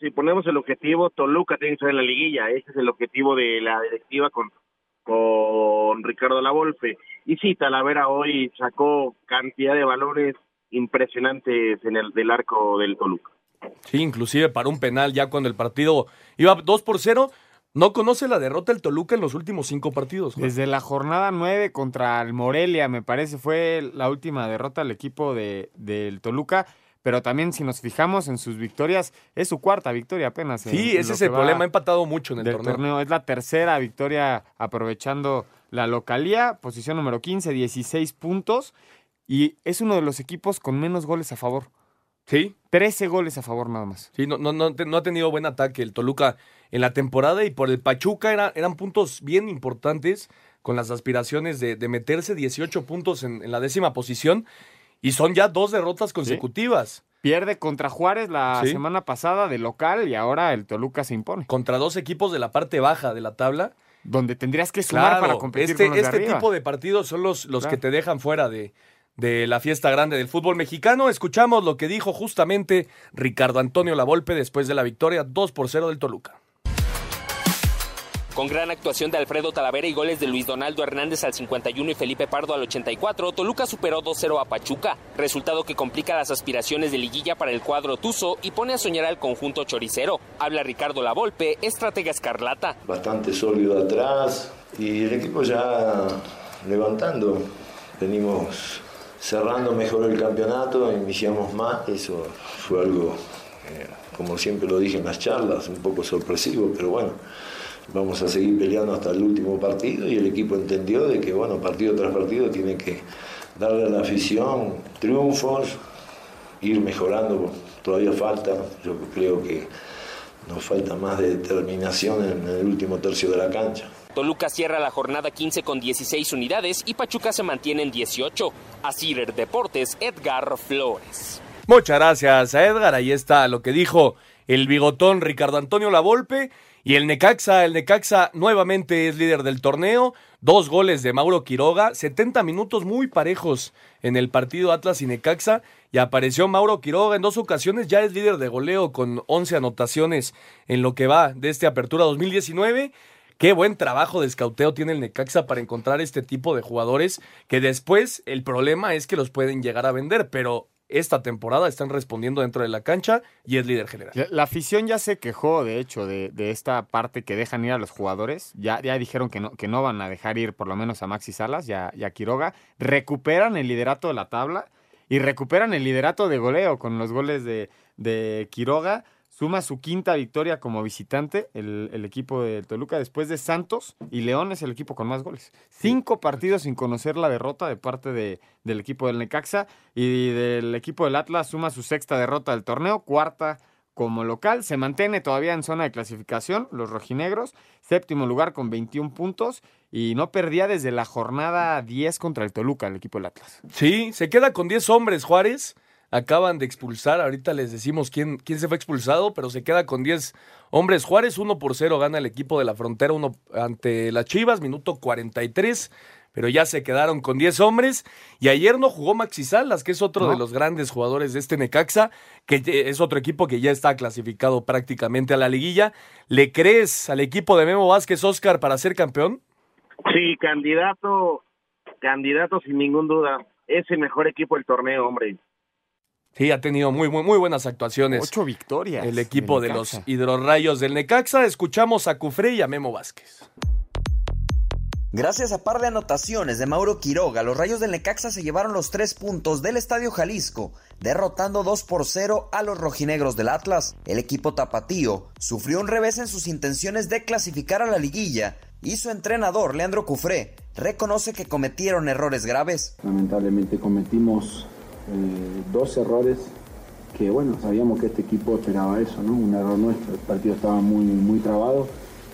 si ponemos el objetivo, Toluca tiene que ser en la liguilla, ese es el objetivo de la directiva con, con Ricardo Lavolpe. Y sí, Talavera hoy sacó cantidad de valores impresionantes en el del arco del Toluca. Sí, inclusive para un penal ya cuando el partido iba 2 por 0. No conoce la derrota del Toluca en los últimos cinco partidos. Juan. Desde la jornada 9 contra el Morelia, me parece, fue la última derrota del equipo de, del Toluca. Pero también, si nos fijamos en sus victorias, es su cuarta victoria apenas. en- Sí, ese es el problema. Ha empatado mucho en el del torneo. Es la tercera victoria aprovechando la localía. Posición número 15, 16 puntos. Y es uno de los equipos con menos goles a favor. Sí. 13 goles a favor nada más. Sí, no, no, no, no ha tenido buen ataque el Toluca en la temporada y por el Pachuca era- eran puntos bien importantes con las aspiraciones de, de meterse 18 puntos en, en la décima posición y son ya dos derrotas consecutivas. Pierde contra Juárez la Sí. semana pasada de local y ahora el Toluca se impone. Contra dos equipos de la parte baja de la tabla. Donde tendrías que sumar Claro, para competir este, con los este tipo de partidos son los, los que te dejan fuera de, de la fiesta grande del fútbol mexicano. Escuchamos lo que dijo justamente Ricardo Antonio Lavolpe después de la victoria 2 por 0 del Toluca. Con gran actuación de Alfredo Talavera y goles de Luis Donaldo Hernández al 51 y Felipe Pardo al 84, Toluca superó 2-0 a Pachuca, resultado que complica las aspiraciones de liguilla para el cuadro Tuzo y pone a soñar al conjunto choricero. Habla Ricardo Lavolpe, estratega escarlata. bastante sólido atrás y el equipo ya levantando. Venimos cerrando mejor el campeonato, iniciamos más, eso fue algo, eh, como siempre lo dije en las charlas, un poco sorpresivo, pero bueno, vamos a seguir peleando hasta el último partido y el equipo entendió de que, bueno, partido tras partido tiene que darle a la afición triunfos, ir mejorando, todavía falta, yo creo que nos falta más de determinación en el último tercio de la cancha. Toluca cierra la jornada 15 con 16 unidades y Pachuca se mantiene en 18. A Cider Deportes, Edgar Flores. Muchas gracias a Edgar. Ahí está lo que dijo el bigotón Ricardo Antonio Lavolpe. Y el Necaxa, el Necaxa nuevamente es líder del torneo. Dos goles de Mauro Quiroga. 70 minutos muy parejos en el partido Atlas y Necaxa. Y apareció Mauro Quiroga en dos ocasiones. Ya es líder de goleo con 11 anotaciones en lo que va de este Apertura 2019. Qué buen trabajo de escauteo tiene el Necaxa para encontrar este tipo de jugadores que después el problema es que los pueden llegar a vender, pero esta temporada están respondiendo dentro de la cancha y es líder general. La, afición ya se quejó, de hecho, de, de esta parte que dejan ir a los jugadores. Ya, ya dijeron que no, que no van a dejar ir por lo menos a Maxi Salas y a, y a Quiroga. Recuperan el liderato de la tabla y recuperan el liderato de goleo con los goles de, de Quiroga. Suma su quinta victoria como visitante el, el equipo de Toluca después de Santos y León es el equipo con más goles. Cinco partidos sin conocer la derrota de parte de, del equipo del Necaxa y del equipo del Atlas suma su sexta derrota del torneo, cuarta como local. Se mantiene todavía en zona de clasificación los rojinegros, séptimo lugar con 21 puntos y no perdía desde la jornada 10 contra el Toluca el equipo del Atlas. Sí, se queda con 10 hombres Juárez. Acaban de expulsar, ahorita les decimos quién, quién se fue expulsado, pero se queda con 10 hombres. Juárez 1 por 0 gana el equipo de la frontera uno ante las Chivas, minuto 43. pero ya se quedaron con 10 hombres. Y ayer no jugó Maxi Salas, que es otro de los grandes jugadores de este Necaxa, que es otro equipo que ya está clasificado prácticamente a la liguilla. ¿Le crees al equipo de Memo Vázquez, Oscar, para ser campeón? Sí, candidato, candidato sin ningún duda. Es el mejor equipo del torneo, hombre. Sí, ha tenido muy, muy, muy buenas actuaciones. Ocho victorias. El equipo de los hidrorrayos del Necaxa. Escuchamos a Cufré y a Memo Vázquez. Gracias a par de anotaciones de Mauro Quiroga, los Rayos del Necaxa se llevaron los tres puntos del Estadio Jalisco, derrotando 2 por 0 a los rojinegros del Atlas. El equipo tapatío sufrió un revés en sus intenciones de clasificar a la liguilla y su entrenador, Leandro Cufré, reconoce que cometieron errores graves. Lamentablemente cometimos eh, dos errores que, bueno, sabíamos que este equipo esperaba eso, ¿no? Un error nuestro, el partido estaba muy, muy trabado,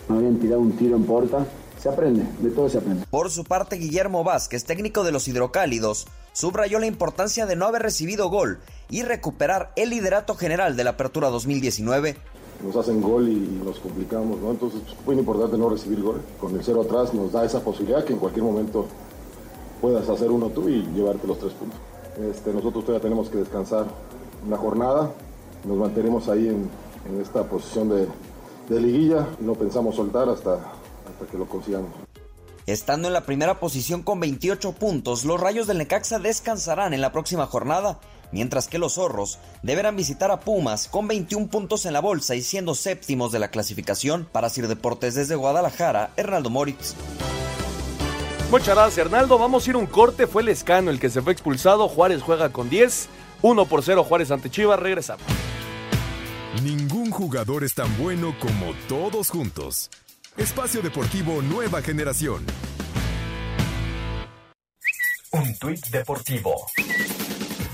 no habían tirado un tiro en puerta se aprende, de todo se aprende. Por su parte, Guillermo Vázquez, técnico de los hidrocálidos, subrayó la importancia de no haber recibido gol y recuperar el liderato general de la apertura 2019. Nos hacen gol y nos complicamos, ¿no? Entonces es muy importante no recibir gol. Con el cero atrás nos da esa posibilidad que en cualquier momento puedas hacer uno tú y llevarte los tres puntos. Este, nosotros todavía tenemos que descansar una jornada, nos mantenemos ahí en, esta posición de, liguilla y no pensamos soltar hasta, que lo consigamos. Estando en la primera posición con 28 puntos, los Rayos del Necaxa descansarán en la próxima jornada, mientras que los Zorros deberán visitar a Pumas con 21 puntos en la bolsa y siendo séptimos de la clasificación. Para Sir Deportes desde Guadalajara, Hernaldo Moritz. Muchas gracias, Hernaldo. Vamos a ir un corte. Fue el Escano el que se fue expulsado. Juárez juega con 10. 1 por 0 Juárez ante Chivas. Regresamos. Ningún jugador es tan bueno como todos juntos. Espacio Deportivo Nueva Generación. Un tuit deportivo.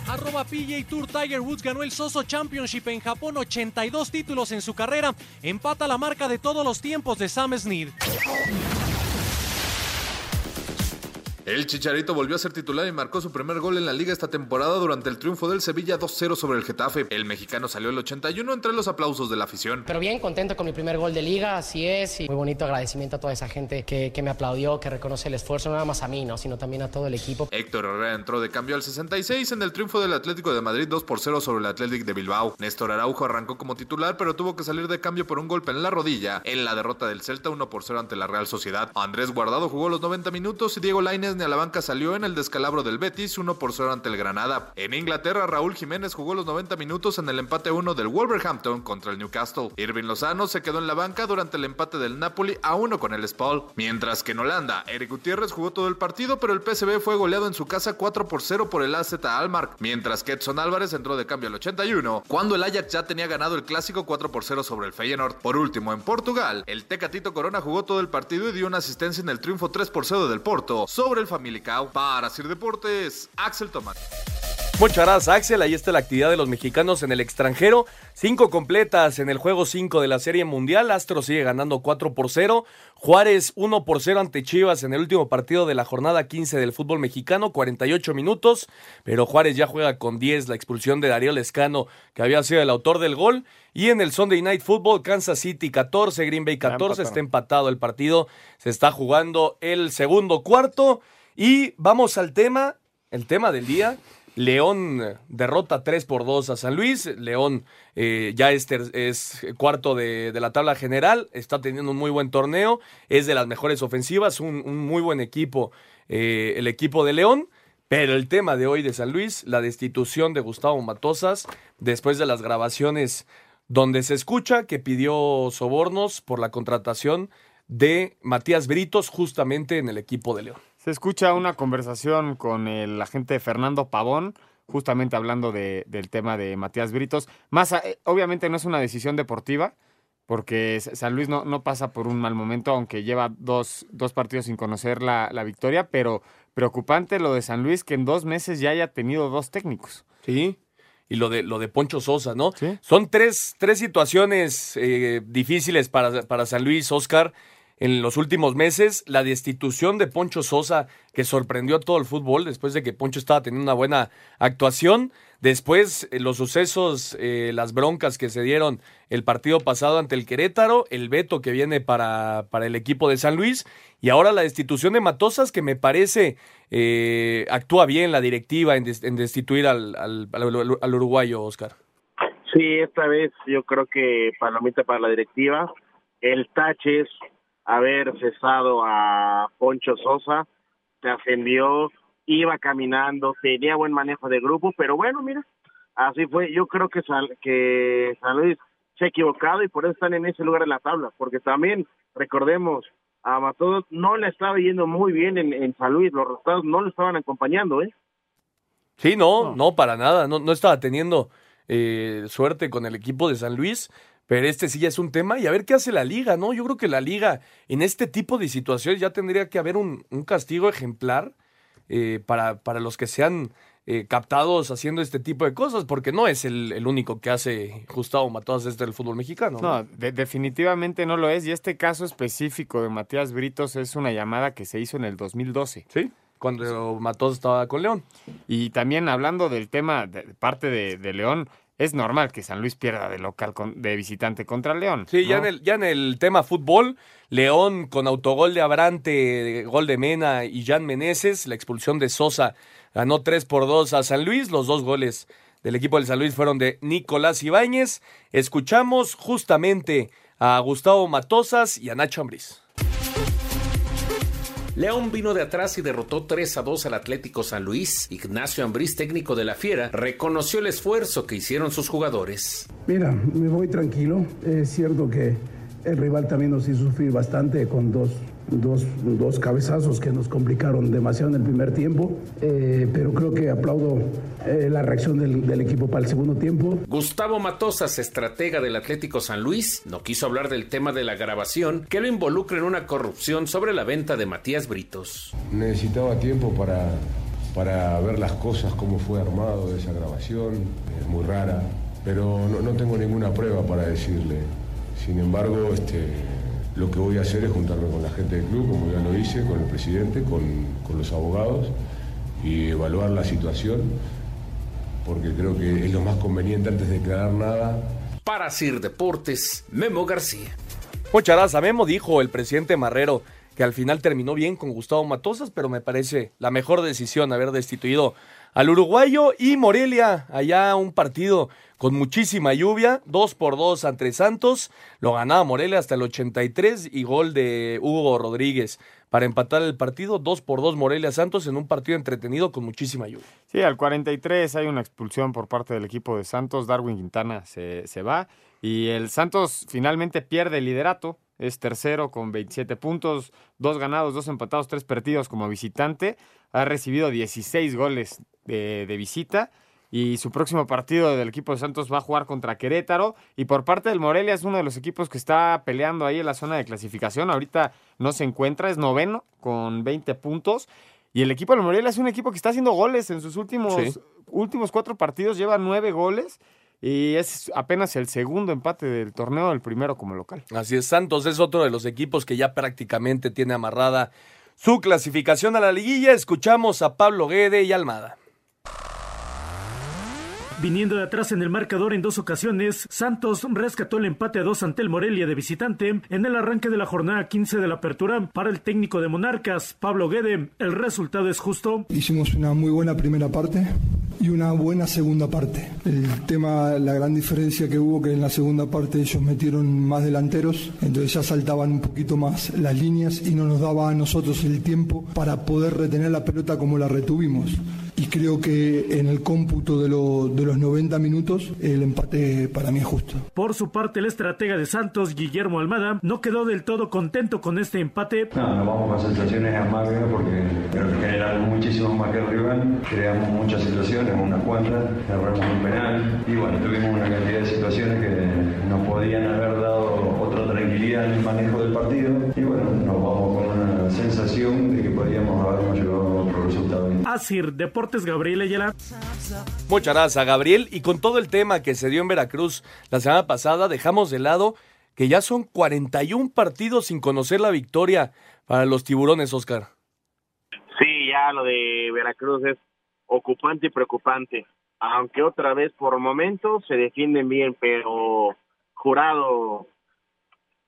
Arroba PJ Tour Tiger Woods ganó el Soso Championship en Japón, 82 títulos en su carrera. Empata la marca de todos los tiempos de Sam Snead. El Chicharito volvió a ser titular y marcó su primer gol en la liga esta temporada durante el triunfo del Sevilla 2-0 sobre el Getafe. El mexicano salió el 81 entre los aplausos de la afición. Pero bien, contento con mi primer gol de liga, así es. Y muy bonito agradecimiento a toda esa gente que, me aplaudió, que reconoce el esfuerzo, no nada más a mí, ¿no? sino también a todo el equipo. Héctor Herrera entró de cambio al 66 en el triunfo del Atlético de Madrid 2 0 sobre el Atlético de Bilbao. Néstor Araujo arrancó como titular, pero tuvo que salir de cambio por un golpe en la rodilla en la derrota del Celta 1 0 ante la Real Sociedad. Andrés Guardado jugó los 90 minutos y Diego Lainez ni la banca salió en el descalabro del Betis 1 por 0 ante el Granada. En Inglaterra, Raúl Jiménez jugó los 90 minutos en el empate 1 del Wolverhampton contra el Newcastle. Irving Lozano se quedó en la banca durante el empate del Napoli a 1 con el Spal. Mientras que en Holanda, Eric Gutiérrez jugó todo el partido, pero el PSV fue goleado en su casa 4 por 0 por el AZ Almar. Mientras que Edson Álvarez entró de cambio al 81, cuando el Ajax ya tenía ganado el clásico 4 por 0 sobre el Feyenoord. Por último, en Portugal, el Tecatito Corona jugó todo el partido y dio una asistencia en el triunfo 3 por 0 del Porto sobre el Famalicão. Para Sir Deportes, Axel Tomás. Muchas gracias, Axel. Ahí está la actividad de los mexicanos en el extranjero. Cinco completas en el juego 5 de la Serie Mundial. Astro sigue ganando 4 por 0. Juárez 1 por 0 ante Chivas en el último partido de la jornada 15 del fútbol mexicano, 48 minutos. Pero Juárez ya juega con 10, la expulsión de Darío Lescano, que había sido el autor del gol. Y en el Sunday Night Football, Kansas City 14, Green Bay 14. Está empatado el partido. Se está jugando el segundo cuarto. Y vamos al tema, el tema del día. León derrota 3 por 2 a San Luis. León eh, ya es, cuarto de, la tabla general. Está teniendo un muy buen torneo. Es de las mejores ofensivas. Un, muy buen equipo eh, el equipo de León. Pero el tema de hoy de San Luis, la destitución de Gustavo Matosas, después de las grabaciones donde se escucha que pidió sobornos por la contratación de Matías Britos justamente en el equipo de León. Se escucha una conversación con el agente Fernando Pavón, justamente hablando de, del tema de Matías Britos. Más, eh, obviamente no es una decisión deportiva, porque San Luis no, no pasa por un mal momento, aunque lleva dos, dos partidos sin conocer la, la, victoria, pero preocupante lo de San Luis, que en dos meses ya haya tenido dos técnicos. Sí, y lo de, lo de Poncho Sosa, ¿no? Son tres, tres situaciones eh, difíciles para, para San Luis, Oscar en los últimos meses, la destitución de Poncho Sosa, que sorprendió a todo el fútbol después de que Poncho estaba teniendo una buena actuación. Después, eh, los sucesos, eh, las broncas que se dieron el partido pasado ante el Querétaro, el veto que viene para, para el equipo de San Luis y ahora la destitución de Matosas, que me parece eh, actúa bien la directiva en, des- en destituir al, al, al- al uruguayo, Oscar. Sí, esta vez yo creo que palomita para la directiva. El tache es haber cesado a Poncho Sosa, se ascendió, iba caminando, tenía buen manejo de grupo, pero bueno, mira, así fue. Yo creo que, San- que San Luis se ha equivocado y por eso están en ese lugar de la tabla, porque también, recordemos, a Matos no le estaba yendo muy bien en, en San Luis, los resultados no lo estaban acompañando, ¿eh? Sí, no, no, para nada. No, no estaba teniendo eh, suerte con el equipo de San Luis, pero este sí ya es un tema. Y a ver qué hace la liga, ¿no? Yo creo que la liga en este tipo de situaciones ya tendría que haber un, un castigo ejemplar eh, para, para los que sean eh, captados haciendo este tipo de cosas, porque no es el, el único que hace Gustavo Matosas desde el fútbol mexicano. No, de- definitivamente no lo es. Y este caso específico de Matías Britos es una llamada que se hizo en el 2012. Sí, cuando Matosas estaba con León. Y también hablando del tema de, de parte de, de León, es normal que San Luis pierda de local con- de visitante contra León. Sí, ya, en el, ya en el tema fútbol, León con autogol de Abrante, gol de Mena y Jan Meneses, la expulsión de Sosa ganó 3 por 2 a San Luis, los dos goles del equipo del San Luis fueron de Nicolás Ibáñez. Escuchamos justamente a Gustavo Matosas y a Nacho Ambriz. León vino de atrás y derrotó 3 a 2 al Atlético San Luis. Ignacio Ambriz, técnico de la Fiera, reconoció el esfuerzo que hicieron sus jugadores. Mira, me voy tranquilo. Es cierto que el rival también nos hizo sufrir bastante con dos, dos, dos cabezazos que nos complicaron demasiado en el primer tiempo. Eh, pero creo que aplaudo eh, la reacción del, del equipo para el segundo tiempo. Gustavo Matosas, estratega del Atlético San Luis, no quiso hablar del tema de la grabación que lo involucra en una corrupción sobre la venta de Matías Britos. Necesitaba tiempo para, para ver las cosas, cómo fue armado esa grabación, es muy rara, pero no, no tengo ninguna prueba para decirle. Sin embargo, este, lo que voy a hacer es juntarme con la gente del club, como ya lo hice, con el presidente, con, con los abogados, y evaluar la situación, porque creo que es lo más conveniente antes de declarar nada, Para Sir Deportes, Memo García. Muchas gracias, Memo, dijo el presidente Marrero que al final terminó bien con Gustavo Matosas, pero me parece la mejor decisión haber destituido al uruguayo y Morelia, allá un partido con muchísima lluvia, 2 por 2 ante Santos, lo ganaba Morelia hasta el 83 y gol de Hugo Rodríguez para empatar el partido, 2 por 2 Morelia Santos en un partido entretenido con muchísima lluvia. Sí, al 43 hay una expulsión por parte del equipo de Santos. Darwin Quintana se, se va. Y el Santos finalmente pierde el liderato. Es tercero con 27 puntos, dos ganados, dos empatados, tres perdidos como visitante. Ha recibido 16 goles de, de visita. Y su próximo partido del equipo de Santos va a jugar contra Querétaro. Y por parte del Morelia es uno de los equipos que está peleando ahí en la zona de clasificación. Ahorita no se encuentra, es noveno con 20 puntos. Y el equipo del Morelia es un equipo que está haciendo goles en sus últimos, Sí. últimos cuatro partidos. Lleva nueve goles y es apenas el segundo empate del torneo, el primero como local. Así es, Santos es otro de los equipos que ya prácticamente tiene amarrada su clasificación a la liguilla. Escuchamos a Pablo Guede y Almada. Viniendo de atrás en el marcador en dos ocasiones, Santos rescató el empate a dos ante el Morelia de visitante en el arranque de la jornada 15 de la apertura. Para el técnico de Monarcas, Pablo Guede, el resultado es justo. Hicimos una muy buena primera parte y una buena segunda parte. El tema, la gran diferencia que hubo que en la segunda parte ellos metieron más delanteros, entonces ya saltaban un poquito más las líneas y no nos daba a nosotros el tiempo para poder retener la pelota como la retuvimos. Y creo que en el cómputo de, lo- de los 90 minutos el empate para mí es justo. Por su parte, el estratega de Santos, Guillermo Almada, no quedó del todo contento con este empate. No, nos vamos con sensaciones amables porque creo que generamos muchísimo más que el rival, creamos muchas situaciones, unas cuantas, erramos un penal y bueno, tuvimos una cantidad de situaciones que nos podían haber dado otra tranquilidad en el manejo del partido y bueno, nos vamos con una sensación de que podíamos habernos llevado. Asir, Deportes Gabriel Ayala. Muchas gracias Gabriel. Y con todo el tema que se dio en Veracruz la semana pasada, dejamos de lado que ya son 41 partidos sin conocer la victoria para los tiburones, Oscar. Sí, ya lo de Veracruz es ocupante y preocupante. Aunque otra vez por momentos se defienden bien, pero jurado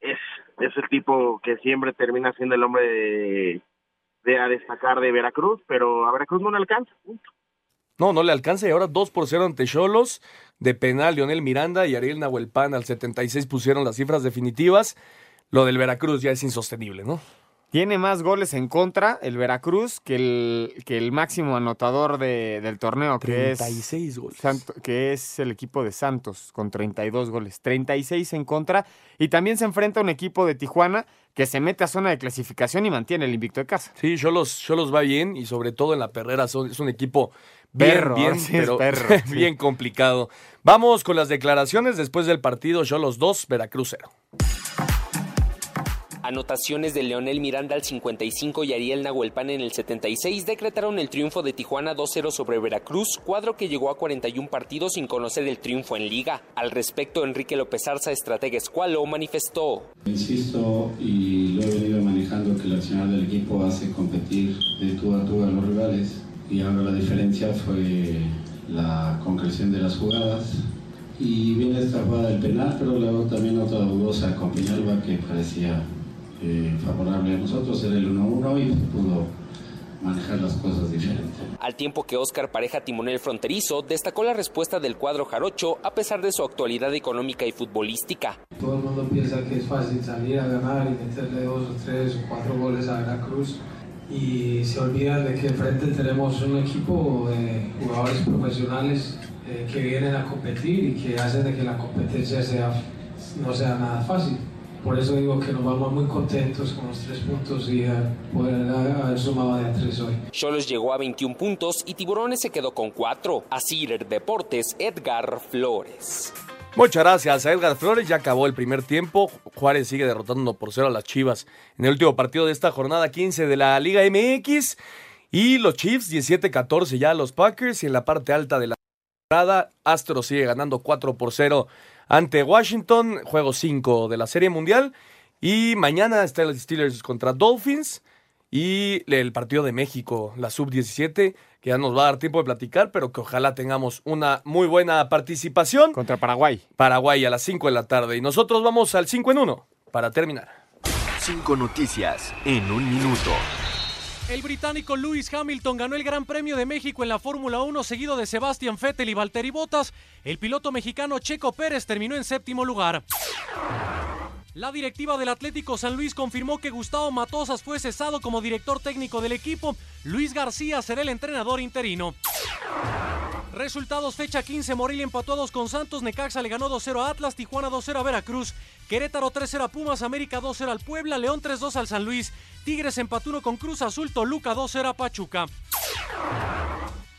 es, es el tipo que siempre termina siendo el hombre de, de a destacar de Veracruz, pero a Veracruz no le alcanza. No, no le alcanza y ahora 2 por 0 ante Cholos. De penal, Lionel Miranda y Ariel Nahuelpan al 76 pusieron las cifras definitivas. Lo del Veracruz ya es insostenible, ¿no? Tiene más goles en contra el Veracruz que el, que el máximo anotador de, del torneo, que 36 es, goles. que es el equipo de Santos, con 32 goles. 36 en contra. Y también se enfrenta a un equipo de Tijuana que se mete a zona de clasificación y mantiene el invicto de casa. Sí, yo los, yo los va bien y sobre todo en la perrera son, es un equipo bien, Perro, bien, sí, es pero perro, sí. bien complicado. Vamos con las declaraciones después del partido. Yo los dos, Veracruz cero. Anotaciones de Leonel Miranda al 55 y Ariel Nahuelpan en el 76 decretaron el triunfo de Tijuana 2-0 sobre Veracruz, cuadro que llegó a 41 partidos sin conocer el triunfo en liga. Al respecto, Enrique López Arza, estratega escualo, manifestó. Insisto y lo he venido manejando que el accionar del equipo hace competir de tú a tú a los rivales y ahora la diferencia fue la concreción de las jugadas y viene esta jugada del penal pero luego también otra dudosa con Peñalba que parecía eh, favorable a nosotros era el 1-1 y pudo manejar las cosas diferente. Al tiempo que Óscar Pareja Timonel Fronterizo destacó la respuesta del cuadro jarocho a pesar de su actualidad económica y futbolística. Todo el mundo piensa que es fácil salir a ganar y meterle dos o tres o cuatro goles a Veracruz y se olvidan de que enfrente tenemos un equipo de jugadores profesionales eh, que vienen a competir y que hacen de que la competencia sea, no sea nada fácil. Por eso digo que nos vamos muy contentos con los tres puntos y eh, poder haber sumado de a tres hoy. Cholos llegó a 21 puntos y Tiburones se quedó con 4. A Cider Deportes, Edgar Flores. Muchas gracias a Edgar Flores. Ya acabó el primer tiempo. Juárez sigue derrotando 1 por 0 a las Chivas en el último partido de esta jornada 15 de la Liga MX. Y los Chiefs 17-14 ya a los Packers. Y en la parte alta de la temporada, Astro sigue ganando 4 por 0 ante Washington. Juego 5 de la Serie Mundial. Y mañana está el Steelers contra Dolphins. Y el partido de México, la sub-17, que ya nos va a dar tiempo de platicar, pero que ojalá tengamos una muy buena participación. Contra Paraguay. Paraguay a las 5 de la tarde. Y nosotros vamos al 5 en 1 para terminar. Cinco noticias en un minuto. El británico Lewis Hamilton ganó el Gran Premio de México en la Fórmula 1 seguido de Sebastián Vettel y Valtteri Bottas. El piloto mexicano Checo Pérez terminó en séptimo lugar. La directiva del Atlético San Luis confirmó que Gustavo Matosas fue cesado como director técnico del equipo. Luis García será el entrenador interino. Resultados fecha 15, Morelia empató a 2 con Santos, Necaxa le ganó 2-0 a Atlas, Tijuana 2-0 a Veracruz, Querétaro 3-0 a Pumas, América 2-0 al Puebla, León 3-2 al San Luis, Tigres empató 1 con Cruz Azul, Toluca 2-0 a Pachuca.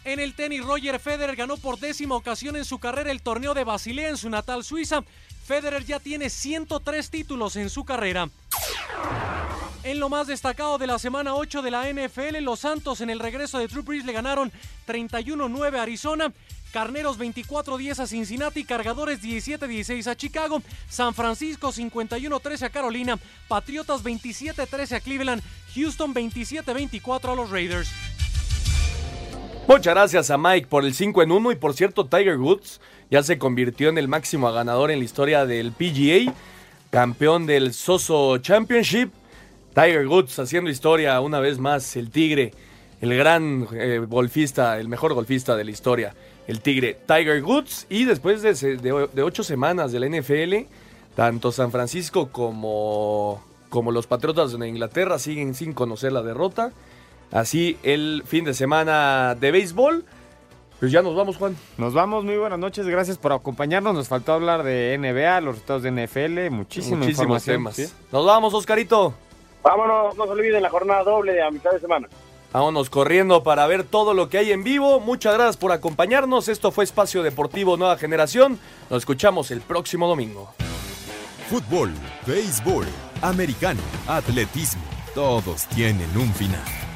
En el tenis, Roger Federer ganó por décima ocasión en su carrera el torneo de Basilea en su natal Suiza. Federer ya tiene 103 títulos en su carrera. En lo más destacado de la semana 8 de la NFL, los Santos en el regreso de Drew Brees le ganaron 31-9 a Arizona. Carneros 24-10 a Cincinnati, Cargadores 17-16 a Chicago, San Francisco 51-13 a Carolina, Patriotas 27-13 a Cleveland, Houston 27-24 a los Raiders. Muchas gracias a Mike por el 5 en 1 y por cierto Tiger Woods ya se convirtió en el máximo ganador en la historia del PGA, campeón del Soso Championship. Tiger Woods haciendo historia una vez más, el Tigre, el gran eh, golfista, el mejor golfista de la historia, el Tigre Tiger Woods. Y después de, ocho semanas de la NFL, tanto San Francisco como, como los Patriotas de Inglaterra siguen sin conocer la derrota. Así el fin de semana de béisbol. Pues ya nos vamos, Juan. Nos vamos, muy buenas noches, gracias por acompañarnos. Nos faltó hablar de NBA, los resultados de NFL, muchísima Muchísimos temas. ¿sí? Nos vamos, Oscarito. Vámonos, no se olviden la jornada doble de a mitad de semana. Vámonos corriendo para ver todo lo que hay en vivo. Muchas gracias por acompañarnos. Esto fue Espacio Deportivo Nueva Generación. Nos escuchamos el próximo domingo. Fútbol, béisbol, americano, atletismo, todos tienen un final.